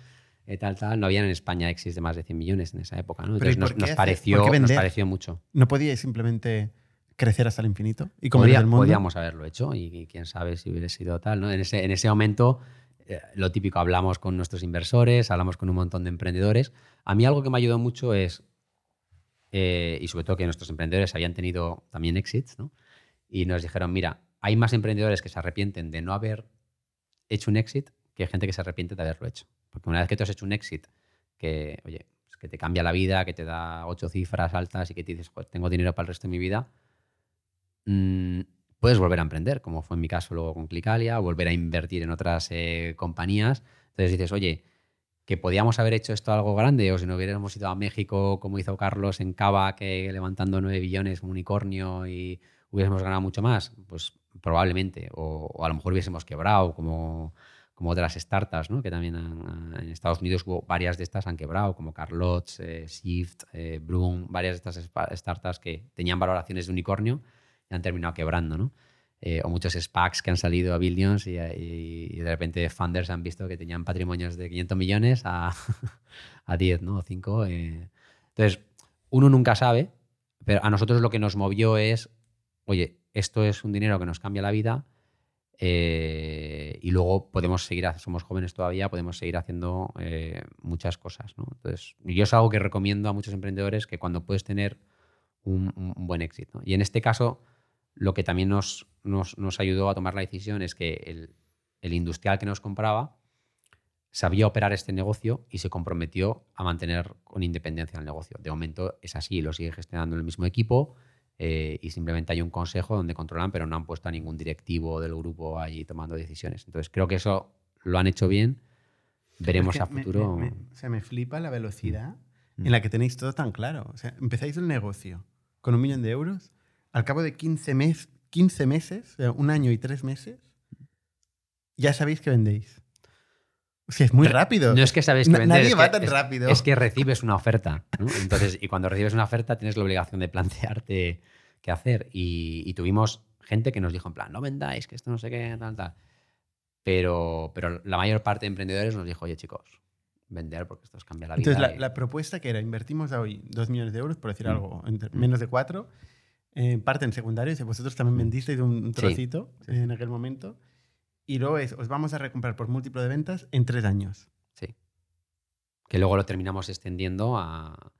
tal, tal, no habían en España exits de más de 100 millones en esa época, ¿no? Pero ¿y Entonces nos, pareció, nos pareció mucho. ¿No podíais simplemente crecer hasta el infinito y comer Podía- el mundo? Podíamos haberlo hecho y, y quién sabe si hubiera sido tal. ¿no? En, ese, en ese momento, eh, lo típico, hablamos con nuestros inversores, hablamos con un montón de emprendedores. A mí algo que me ayudó mucho es, eh, y sobre todo que nuestros emprendedores habían tenido también exits, ¿no? y nos dijeron, mira, hay más emprendedores que se arrepienten de no haber hecho un exit que gente que se arrepiente de haberlo hecho. Porque una vez que tú has hecho un exit que, oye, pues que te cambia la vida, que te da ocho cifras altas y que te dices, "Joder, tengo dinero para el resto de mi vida, mm, puedes volver a emprender, como fue en mi caso luego con Clicalia, volver a invertir en otras eh, compañías. Entonces dices, oye, que podíamos haber hecho esto algo grande, o si no hubiéramos ido a México como hizo Carlos en Cava, que levantando 9 billones, un unicornio, y hubiésemos ganado mucho más, pues probablemente, o, o a lo mejor hubiésemos quebrado, como, como otras startups, ¿no? que también han- en Estados Unidos hubo varias de estas han quebrado, como Carlots, eh, Shift, eh, Bloom, varias de estas startups que tenían valoraciones de unicornio y han terminado quebrando, ¿no? Eh, o muchos SPACs que han salido a billions y, y- y de repente funders han visto que tenían patrimonios de 500 millones a, a 10, ¿no? O 5. eh. Entonces, uno nunca sabe, pero a nosotros lo que nos movió es, oye, esto es un dinero que nos cambia la vida eh, y luego podemos seguir, somos jóvenes todavía, podemos seguir haciendo eh, muchas cosas, ¿no? Entonces, yo es algo que recomiendo a muchos emprendedores que cuando puedes tener un, un- buen éxito. Y en este caso, lo que también nos, nos, nos ayudó a tomar la decisión es que el, el industrial que nos compraba sabía operar este negocio y se comprometió a mantener con independencia el negocio. De momento es así, lo sigue gestionando el mismo equipo eh, y simplemente hay un consejo donde controlan, pero no han puesto a ningún directivo del grupo ahí tomando decisiones. Entonces creo que eso lo han hecho bien. Veremos Es que a me- futuro. me- me- o sea, me flipa la velocidad Mm. en la que tenéis todo tan claro. O sea, empezáis el negocio con un millón de euros, al cabo de 15, mes, 15 meses, un año y tres meses, ya sabéis que vendéis. O sea, es muy rápido. No es que sabéis que vender. nadie es va que- tan es- rápido. Es que recibes una oferta. ¿no? Entonces, y cuando recibes una oferta tienes la obligación de plantearte qué hacer. Y, y tuvimos gente que nos dijo en plan, no vendáis, que esto no sé qué, tal, tal. Pero, pero la mayor parte de emprendedores nos dijo, oye chicos, vender porque esto os cambia la vida. Entonces, la, y- la propuesta que era, invertimos hoy dos millones de euros, por decir Mm. algo, entre- menos de cuatro, eh, parte en secundarios, y vosotros también vendisteis un un Sí. trocito en aquel momento, y luego es, os vamos a recomprar por múltiplo de ventas en tres años. Sí. Que luego lo terminamos extendiendo a,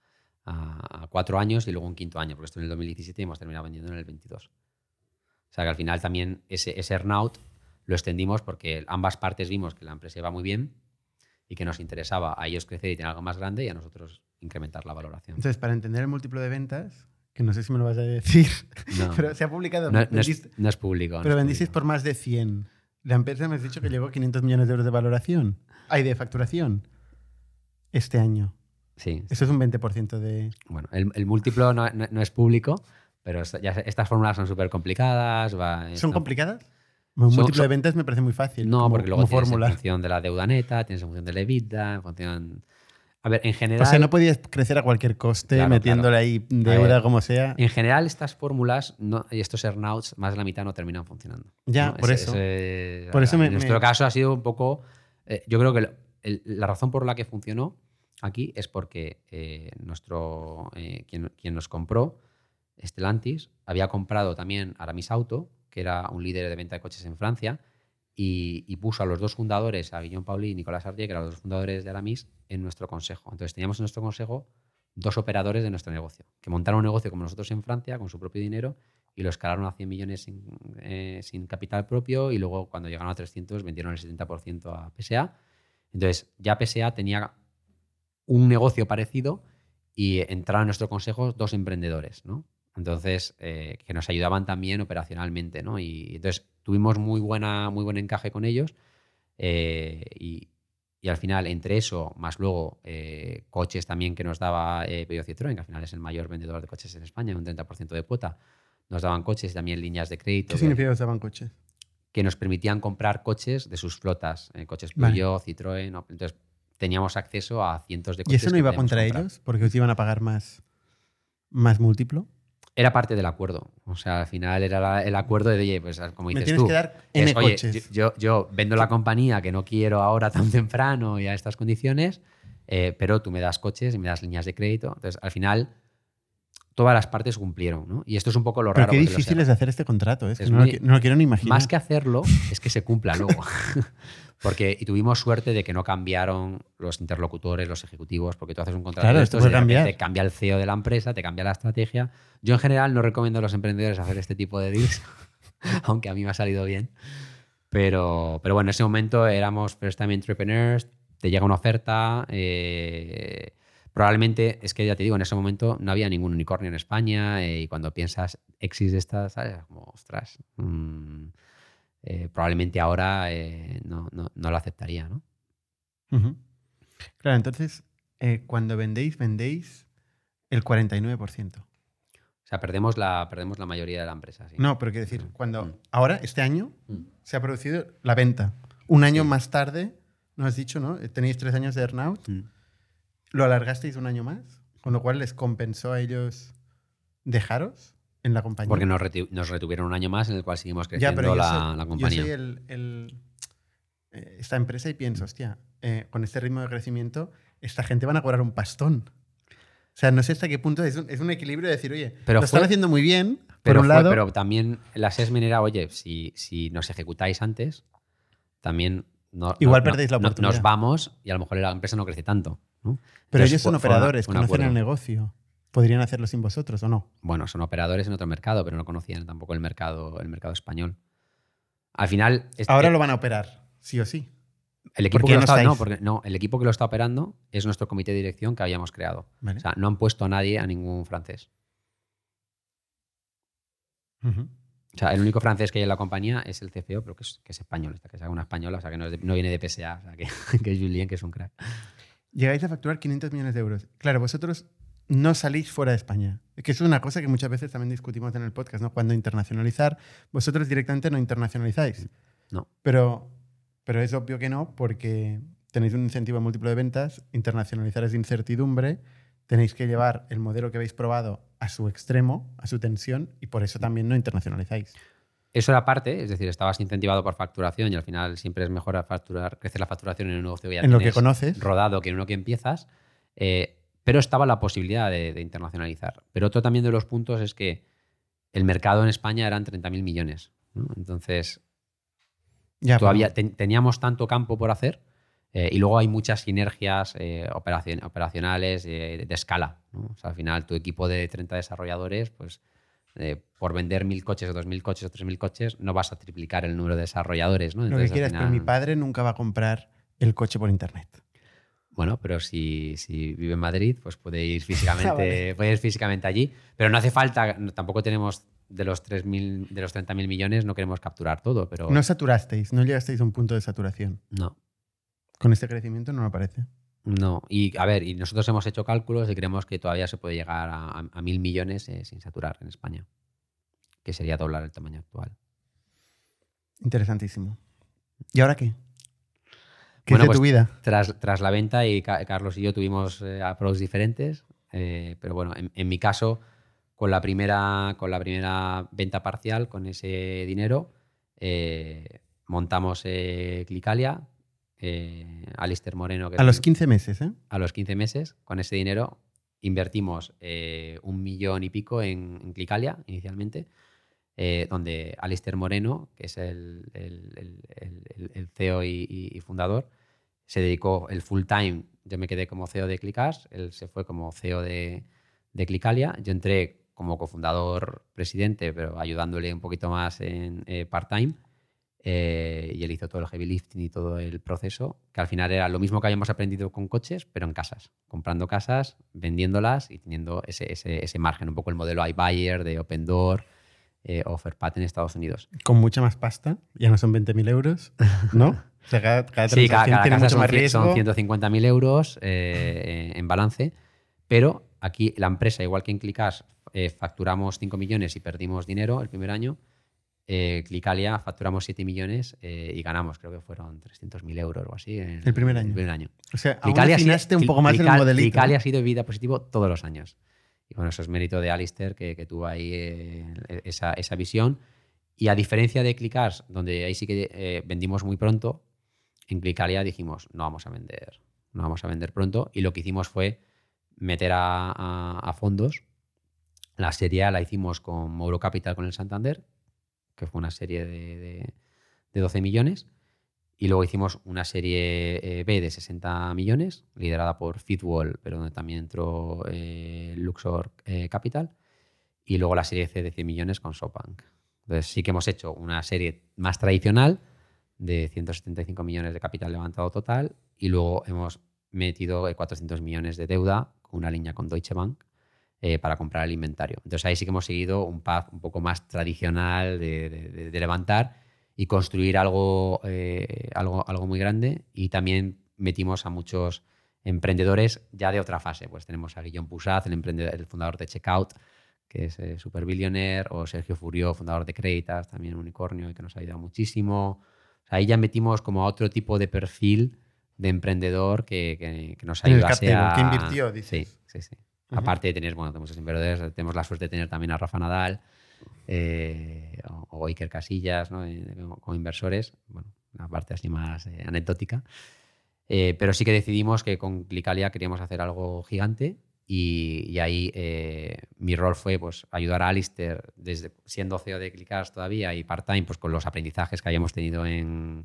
a- a cuatro años y luego un quinto año, porque esto en el 2017 y hemos terminado vendiendo en el 22. O sea que al final también ese, ese earnout lo extendimos porque ambas partes vimos que la empresa iba muy bien y que nos interesaba a ellos crecer y tener algo más grande y a nosotros incrementar la valoración. Entonces, para entender el múltiplo de ventas, que no sé si me lo vas a decir, No, pero se ha publicado, no- no es, no es público. pero es vendisteis público. por más de 100. La empresa me has dicho que llegó a 500 millones de euros de valoración. Hay de facturación este año. Sí, Eso es un 20% de... Bueno, el, el múltiplo no, es público, pero ya estas fórmulas son súper complicadas. va- ¿Son complicadas? Un son- de ventas me parece muy fácil. No, como- porque luego tienes fórmula. en función de la deuda neta, tienes en función de la EBITDA, en función... A ver, en O general, sea, no podías crecer a cualquier coste Claro, metiéndole claro. ahí deuda ver, como sea. en general estas fórmulas no- y estos earnouts, más de la mitad no terminan funcionando. Ya, ¿no? por Ese- eso. ese- Por eso me- en nuestro me- caso ha sido un poco... eh, yo creo que el- la razón por la que funcionó aquí es porque eh, nuestro, eh, quien, quien nos compró, Stellantis, había comprado también Aramis Auto que era un líder de venta de coches en Francia, y, puso a los dos fundadores, a Guillaume Pauli y Nicolás Sardier, que eran los dos fundadores de Aramis, en nuestro consejo. Entonces teníamos en nuestro consejo dos operadores de nuestro negocio, que montaron un negocio como nosotros en Francia, con su propio dinero, y lo escalaron a 100 millones sin, eh, sin capital propio, y luego cuando llegaron a 300 vendieron el 70% a PSA. Entonces ya PSA tenía un negocio parecido y entraron en nuestro consejo dos emprendedores, ¿no? Entonces, eh, que nos ayudaban también operacionalmente, ¿no? Y entonces tuvimos muy, buena, muy buen encaje con ellos eh, y, y, al final, entre eso, más luego eh, coches también que nos daba eh, Peugeot Citroën, que al final es el mayor vendedor de coches en España, un 30% de cuota, nos daban coches y también líneas de crédito. ¿Qué significa que os daban coches? Que nos permitían comprar coches de sus flotas, coches Peugeot, vale. Citroën, ¿no? entonces teníamos acceso a cientos de coches. ¿Y eso no iba contra comprar. ellos? Porque os iban a pagar más, más múltiplo. Era parte del acuerdo. O sea, al final era la, el acuerdo de, oye, pues como dices Me tienes tú, que dar N es, oye, coches. yo, yo vendo la compañía que no quiero ahora tan temprano y a estas condiciones, eh, pero tú me das coches y me das líneas de crédito. Entonces, al final, todas las partes cumplieron. ¿no? Y esto es un poco lo Pero raro. qué difícil es hacer este contrato, es que Es no, muy- lo, no lo quiero ni imaginar. Más que hacerlo, es que se cumpla luego. porque, y tuvimos suerte de que no cambiaron los interlocutores, los ejecutivos, porque tú haces un contrato Claro, de esto estos y puede de repente cambiar. cambia el CEO de la empresa, te cambia la estrategia. Yo en general no recomiendo a los emprendedores hacer este tipo de deals, aunque a mí me ha salido bien. Pero, pero bueno, en ese momento éramos first time entrepreneurs, te llega una oferta, eh, probablemente, es que ya te digo, en ese momento no había ningún unicornio en España eh, y cuando piensas exis de estas, ¿sabes? Es Como, ostras, mm, eh, probablemente ahora eh, no, no, no lo aceptaría, ¿no? Claro, entonces, eh, cuando vendéis, vendéis el 49%. O sea, perdemos la, perdemos la mayoría de la empresa. sí. No, pero quiero decir, cuando Mm. ahora, este año, Mm. se ha producido la venta. Un año Sí. más tarde, nos has dicho, ¿no? Tenéis tres años de earnout. Mm. ¿Lo alargasteis un año más? Con lo cual les compensó a ellos dejaros en la compañía. Porque nos, retu- nos retuvieron un año más en el cual seguimos ya, creciendo pero la, soy, la yo compañía. soy el- el- eh, esta empresa y pienso, hostia, eh, con este ritmo de crecimiento, esta gente van a cobrar un pastón. O sea, no sé hasta qué punto es un, es un equilibrio de decir, oye, Pero lo están haciendo muy bien, Pero, por un fue- lado, pero también el assessment era, oye, si, si nos ejecutáis antes, también no- Igual no- perdéis la no- oportunidad. Nos vamos y a lo mejor la empresa no crece tanto. pero Entonces, ellos son fue- operadores, conocen el negocio. ¿Podrían hacerlo sin vosotros o no? Bueno, son operadores en otro mercado, pero no conocían tampoco el mercado, el mercado español. Al final, este- Ahora lo van a operar, sí o sí. el equipo ¿por qué que lo no está, no, porque, no, el equipo que lo está operando es nuestro comité de dirección que habíamos creado. ¿Vale? O sea, no han puesto a nadie, a ningún francés. O sea, el único francés que hay en la compañía es el CFO, pero que es, que es español, que es una española, o sea, que no, es de- no viene de PSA, o sea, que, que es Julien, que es un crack. Llegáis a facturar 500 millones de euros. Claro, vosotros no salís fuera de España. Que eso es una cosa que muchas veces también discutimos en el podcast, ¿no? Cuando internacionalizar, vosotros directamente no internacionalizáis. No. Pero, pero es obvio que no, porque tenéis un incentivo múltiplo de ventas, internacionalizar es incertidumbre, tenéis que llevar el modelo que habéis probado a su extremo, a su tensión, y por eso también no internacionalizáis. Eso era parte, es decir, estabas incentivado por facturación y al final siempre es mejor facturar, crecer la facturación en un negocio que ya En lo que conoces. rodado que en uno que empiezas. eh, pero estaba la posibilidad de, de internacionalizar. Pero otro también de los puntos es que el mercado en España eran 30.000 millones. ¿no? Entonces, Ya, todavía pero- ten- teníamos tanto campo por hacer eh, y luego hay muchas sinergias eh, operacion- operacionales eh, de escala. ¿no? O sea, al final, tu equipo de 30 desarrolladores, pues eh, por vender mil coches o dos mil coches o tres mil coches, no vas a triplicar el número de desarrolladores. ¿no? lo que Entonces, quieras, pero final- mi padre nunca va a comprar el coche por internet. Bueno, pero si, si vive en Madrid, pues puede ir físicamente, vale. puede ir físicamente allí. Pero no hace falta, tampoco tenemos de los 3.000, de los 30.000 millones, no queremos capturar todo, pero No saturasteis, no llegasteis a un punto de saturación. no. Con este crecimiento no me parece. No, y a ver, y nosotros hemos hecho cálculos y creemos que todavía se puede llegar a, a- a mil millones eh, sin saturar en España, que sería doblar el tamaño actual. Interesantísimo. ¿Y ahora qué? ¿Qué Bueno, es de pues- tu vida? Tras, tras la venta, y Ca- Carlos y yo tuvimos eh, approach diferentes, eh, pero bueno, en, en mi caso, con la, primera, con la primera venta parcial, con ese dinero, eh, montamos eh, Clicalia, eh, Alistair Moreno, que A los un- 15 meses, ¿eh? a los 15 meses, con ese dinero invertimos eh, un millón y pico en, en Clicalia inicialmente. Eh, donde Alistair Moreno, que es el, el- el- el- CEO y, y- fundador, se dedicó el full time. Yo me quedé como CEO de Clickass, él se fue como CEO de, de Clicalia. Yo entré como cofundador presidente, pero ayudándole un poquito más en eh, part-time. Eh, y él hizo todo el heavy lifting y todo el proceso, que al final era lo mismo que habíamos aprendido con coches, pero en casas, comprando casas, vendiéndolas y teniendo ese, ese, ese margen, un poco el modelo iBuyer de Open Door, eh, OfferPad en Estados Unidos. Con mucha más pasta, ya no son 20.000 euros, ¿no? O sea, cada, cada Sí, cada, cada tiene casa mucho son, más riesgo. son 150.000 euros eh, en balance, pero aquí la empresa, igual que en Clickass, eh, facturamos 5 millones y perdimos dinero el primer año. Eh, Clicalia facturamos 7 millones eh, y ganamos, creo que fueron 300.000 euros o así. en- El primer año. El primer año. O sea, aún Clicalia sido- afinaste un poco más el Clical- modelito. Clicalia ha sido vida positivo todos los años. Y bueno, eso es mérito de Alistair, que, tuvo ahí eh, esa, esa visión. Y a diferencia de Clickass, donde ahí sí que eh, vendimos muy pronto, en Clicalia dijimos, no vamos a vender, no vamos a vender pronto. Y lo que hicimos fue meter a, fondos. La serie A la hicimos con Mauro Capital con el Santander, que fue una serie de, de- de 12 millones. Y luego hicimos una serie eh, B de 60 millones, liderada por Fitwall, pero donde también entró eh, Luxor eh, Capital. Y luego la serie C de 100 millones con SoftBank. Entonces sí que hemos hecho una serie más tradicional de 175 millones de capital levantado total y luego hemos metido eh, 400 millones de deuda con una línea con Deutsche Bank para comprar el inventario. Entonces ahí sí que hemos seguido un path un poco más tradicional de levantar y construir algo, eh, algo, algo muy grande y también metimos a muchos emprendedores ya de otra fase. Pues tenemos a Guillaume Pusat, el, emprendedor, el fundador de Checkout, que es eh, super billionaire, o Sergio Furió, fundador de Creditas, también un unicornio y que nos ha ayudado muchísimo. O sea, ahí ya metimos como a otro tipo de perfil de emprendedor que, que- que nos ayudase a... que invirtió, dices. Sí, sí, sí. Ujú. Aparte de tener, bueno, tenemos tenemos la suerte de tener también a Rafa Nadal eh, o, o Iker Casillas ¿no? Eh, como, inversores, bueno, una parte así más eh, anecdótica. Eh, pero sí que decidimos que con Clicalia queríamos hacer algo gigante y, y ahí eh, mi rol fue pues, ayudar a Alistair, desde, siendo CEO de Clicars todavía y part-time, pues, con los aprendizajes que habíamos tenido en,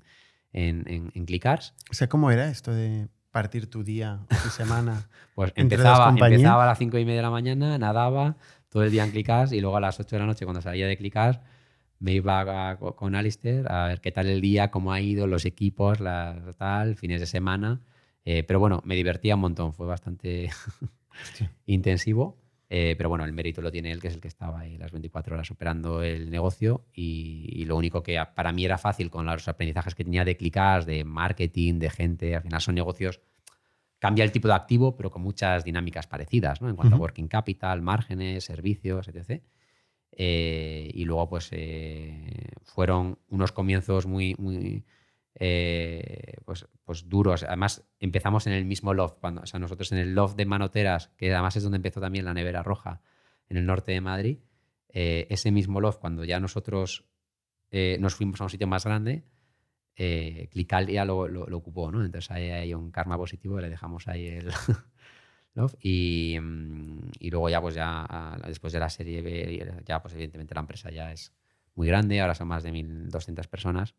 en, en, en Clicars. O sea, ¿cómo era esto de partir tu día o tu semana? Pues empezaba, empezaba a las 5 y media de la mañana, nadaba todo el día en Clicas y luego a las 8 de la noche, cuando salía de Clicas, me iba a- con Alistair a ver qué tal el día, cómo ha ido, los equipos, la, tal, fines de semana. Eh, pero bueno, me divertía un montón, fue bastante intensivo. Eh, pero bueno, el mérito lo tiene él, que es el que estaba ahí las 24 horas operando el negocio. Y, y lo único que para mí era fácil con los aprendizajes que tenía de Clicas, de marketing, de gente, al final son negocios cambia el tipo de activo, pero con muchas dinámicas parecidas, ¿no? En cuanto a working capital, márgenes, servicios, etc. Eh, y luego, pues, eh, fueron unos comienzos muy, muy eh, pues, pues duros. Además, empezamos en el mismo loft. Cuando, o sea, nosotros en el loft de Manoteras, que además es donde empezó también la nevera roja, en el norte de Madrid, ese mismo loft, cuando ya nosotros nos fuimos a un sitio más grande, eh, Clicalia lo, lo- lo ocupó, ¿no? Entonces ahí hay un karma positivo, le dejamos ahí el love y, mm, y luego ya pues ya a- después de la serie B ya pues evidentemente la empresa ya es muy grande, ahora son más de 1.200 personas.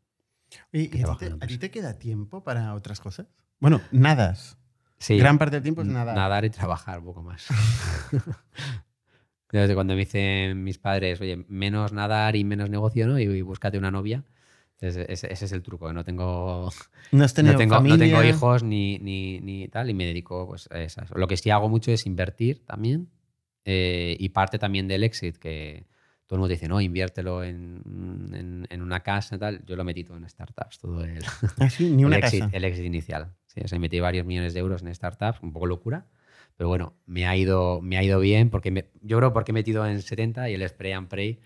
Oye, ¿y a, ti te, a ti te queda tiempo para otras cosas? Bueno, nadas. Sí, Gran parte del tiempo es nada. nadar y trabajar un poco más. Desde cuando me dicen mis padres, oye, menos nadar y menos negocio, ¿no? Y, y búscate una novia. Entonces, ese, ese es el truco, no tengo No has no tengo, no familia. tengo hijos ni, ni, ni tal y me dedico pues, a esas. Lo que sí hago mucho es invertir también eh, y parte también del exit que todo el mundo dice, no, inviértelo en, en, en una casa y tal. Yo lo metí todo en startups, todo el, Ah, sí, ni una el, exit, casa. el exit inicial. Sí, o sea, metí varios millones de euros en startups, un poco locura. Pero bueno, me ha ido, me ha ido bien porque me- yo creo porque he metido en 70 y el spray and pray,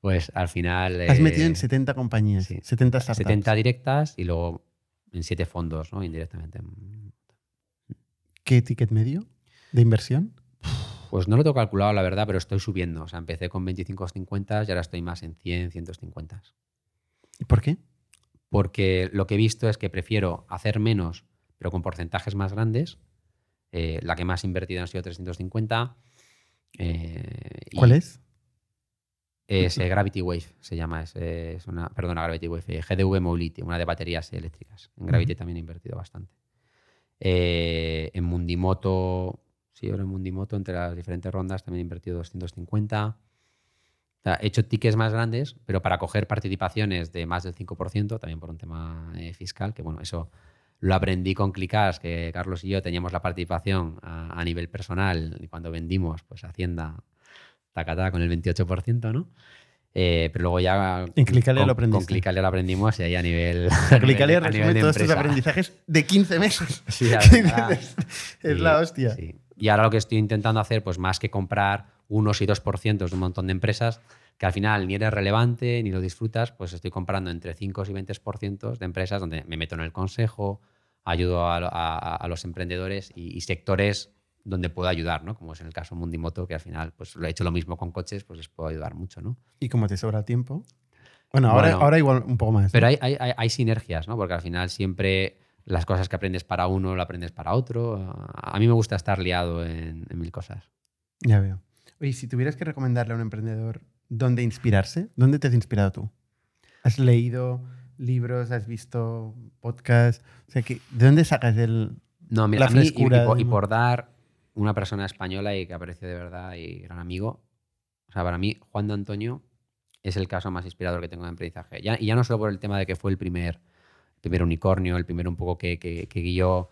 pues al final... Has eh, metido en 70 compañías, sí. 70 startups. 70 directas y luego en 7 fondos, ¿no? Indirectamente. ¿Qué ticket medio de inversión? Pues no lo tengo calculado, la verdad, pero estoy subiendo. O sea, empecé con 25 o 50 y ahora estoy más en 100, 150. ¿Y ¿Por qué? Porque lo que he visto es que prefiero hacer menos, pero con porcentajes más grandes. Eh, la que más he invertido han sido 350. eh, y ¿Cuál es? Es eh, Gravity Wave, se llama. Es, eh, es una, perdona, Gravity Wave. eh, GDV Mobility, una de baterías eléctricas. En Gravity también he invertido bastante. Eh, en Mundimoto, sí, ahora en Mundimoto, entre las diferentes rondas, también he invertido 250. O sea, he hecho tickets más grandes, pero para coger participaciones de más del 5%, también por un tema fiscal, que bueno, eso lo aprendí con Clicas, que Carlos y yo teníamos la participación a, a nivel personal y cuando vendimos, pues Hacienda tacatá con el 28%, ¿no? Eh, pero luego ya En Clicalia con, lo aprendiste. Con Clicalia lo aprendimos y ahí a nivel. Nivel resume de todos empresa. aprendizajes de 15 meses. Sí, la verdad. es Sí, la hostia. sí. Y ahora lo que estoy intentando hacer, pues más que comprar unos y dos por cientos de un montón de empresas, que al final ni eres relevante ni lo disfrutas, pues estoy comprando entre 5 y 20 por cientos de empresas donde me meto en el consejo, ayudo a, a- a los emprendedores y, y sectores donde puedo ayudar, ¿no? Como es en el caso Mundimoto, que al final pues lo he hecho lo mismo con coches, pues les puedo ayudar mucho, ¿no? Y como te sobra tiempo. Bueno, ahora, Bueno. ahora igual un poco más. Pero ¿no? hay, hay, sinergias, ¿no? Porque al final siempre las cosas que aprendes para uno, lo aprendes para otro. A mí me gusta estar liado en, en mil cosas. Ya veo. Oye, si tuvieras que recomendarle a un emprendedor dónde inspirarse, ¿dónde te has inspirado tú? ¿Has leído libros? ¿Has visto podcasts? O sea, que, ¿de dónde sacas el...? No, mira, La a mí, y- y, frescura, por, y por dar una persona española y que aprecio de verdad y gran amigo, o sea, para mí Juan de Antonio es el caso más inspirador que tengo de aprendizaje. Ya, y ya no solo por el tema de que fue el primer, unicornio, el primero un poco que, guió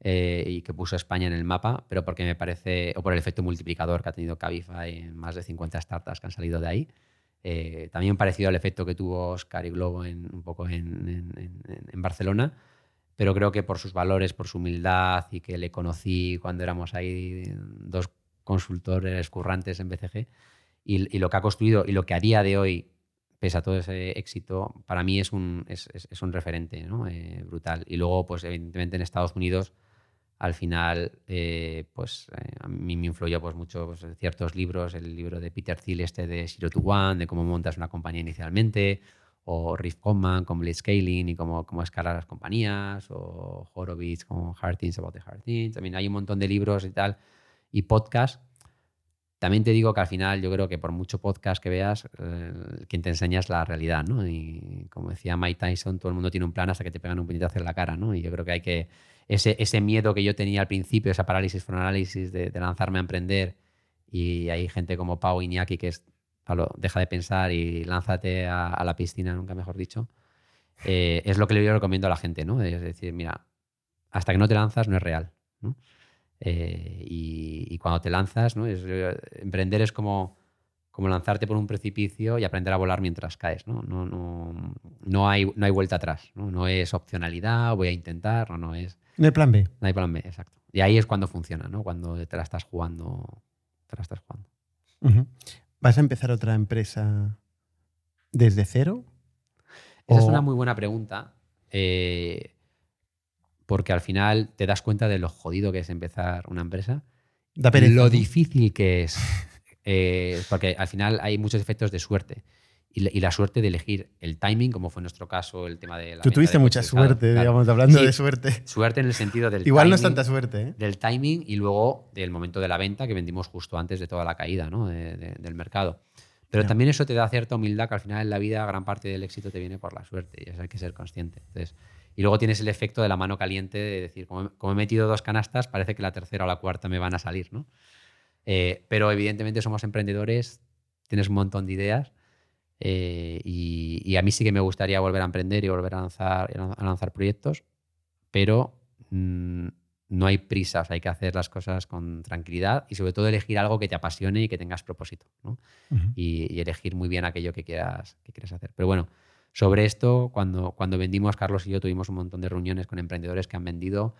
eh, y que puso España en el mapa, pero porque me parece, o por el efecto multiplicador que ha tenido Cabify en más de 50 startups que han salido de ahí. Eh, también parecido al efecto que tuvo Oscar y Globo en, un poco en Barcelona, pero creo que por sus valores, por su humildad y que le conocí cuando éramos ahí dos consultores currantes en BCG y, y lo que ha construido y lo que a día de hoy, pese a todo ese éxito, para mí es un, es, es- es un referente ¿no? Eh, brutal. Y luego, pues evidentemente en Estados Unidos, al final, eh, pues eh, a mí me influyó pues, mucho pues, ciertos libros, el libro de Peter Thiel este de Zero to One, de cómo montas una compañía inicialmente, o Riff Command con Blitzscaling y cómo, cómo escalar las compañías, o Horowitz con Hard Things About the Hard Things. También hay un montón de libros y tal, y podcasts. También te digo que al final yo creo que por mucho podcast que veas, eh, quien te enseña es la realidad, ¿no? Y como decía Mike Tyson, todo el mundo tiene un plan hasta que te pegan un puñetazo en la cara, ¿no? Y yo creo que hay que... Ese, ese miedo que yo tenía al principio, esa parálisis por análisis de, de lanzarme a emprender, y hay gente como Pau Iñaki que es, Pablo, deja de pensar y lánzate a, a la piscina, nunca mejor dicho, eh, es lo que yo recomiendo a la gente, ¿no? Es decir, mira, hasta que no te lanzas no es real, ¿no? Eh, y, y cuando te lanzas, ¿no? Es- emprender es como, como lanzarte por un precipicio y aprender a volar mientras caes. No, no, no, no, hay, no hay vuelta atrás. ¿no? no es opcionalidad, voy a intentar, no, no es. En el plan B. No hay plan B, exacto. Y ahí es cuando funciona, ¿no? Cuando te la estás jugando. Te la estás jugando. ¿Vas a empezar otra empresa desde cero? Esa es una muy buena pregunta. eh, porque al final te das cuenta de lo jodido que es empezar una empresa. Da lo difícil que es. eh, porque al final hay muchos efectos de suerte. Y la, y la suerte de elegir el timing, como fue en nuestro caso el tema de la. Tú tuviste mucha suerte, claro. digamos, hablando Sí. de suerte. Suerte en el sentido del. Igual no es tanta suerte, ¿eh? Del timing y luego del momento de la venta que vendimos justo antes de toda la caída ¿no? de- de- del mercado. Pero también eso te da cierta humildad que al final en la vida gran parte del éxito te viene por la suerte y eso hay que ser consciente. Entonces, y luego tienes el efecto de la mano caliente de decir, como, he- como he metido dos canastas, parece que la tercera o la cuarta me van a salir. ¿no? Eh, pero evidentemente somos emprendedores, tienes un montón de ideas eh, y, y a mí sí que me gustaría volver a emprender y volver a lanzar, a lanzar proyectos, pero mm, no hay prisas, hay que hacer las cosas con tranquilidad y sobre todo elegir algo que te apasione y que tengas propósito. ¿no? Y, y elegir muy bien aquello que quieras, que quieras hacer. Pero bueno, sobre esto, cuando, cuando vendimos, Carlos y yo tuvimos un montón de reuniones con emprendedores que han vendido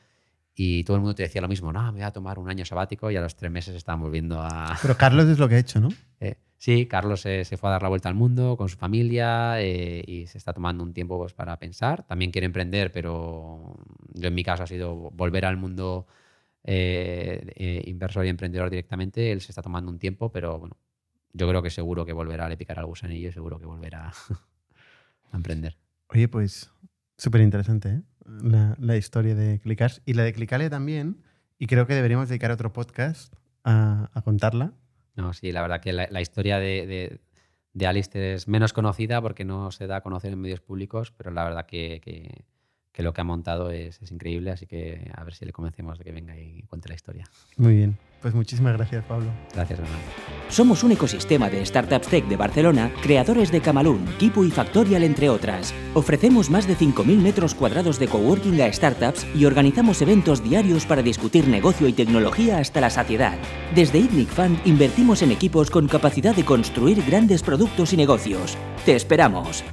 y todo el mundo te decía lo mismo, no, me voy a tomar un año sabático y a los tres meses estábamos viendo a... Pero Carlos es lo que ha hecho, ¿no? Eh, sí, Carlos se, fue a dar la vuelta al mundo con su familia eh, y se está tomando un tiempo pues, para pensar. También quiere emprender, pero yo en mi caso ha sido volver al mundo eh, eh, inversor y emprendedor directamente. Él se está tomando un tiempo, pero bueno, yo creo que seguro que volverá a le picar al gusanillo y seguro que volverá a emprender. Oye, pues súper interesante. La, la historia de Clicars y la de Clicalia también. Y creo que deberíamos dedicar otro podcast a, a contarla. No, sí, la verdad que la, historia de, de- de Alistair es menos conocida porque no se da a conocer en medios públicos, pero la verdad que, que- que lo que ha montado es, es increíble, así que a ver si le convencemos de que venga y cuente la historia. Muy bien. Pues muchísimas gracias, Pablo. Gracias, Bernardo. Somos un ecosistema de startups tech de Barcelona, creadores de Camalún, Kipu y Factorial, entre otras. Ofrecemos más de 5.000 metros cuadrados de coworking a startups y organizamos eventos diarios para discutir negocio y tecnología hasta la saciedad. Desde ITNIC Fund invertimos en equipos con capacidad de construir grandes productos y negocios. ¡Te esperamos!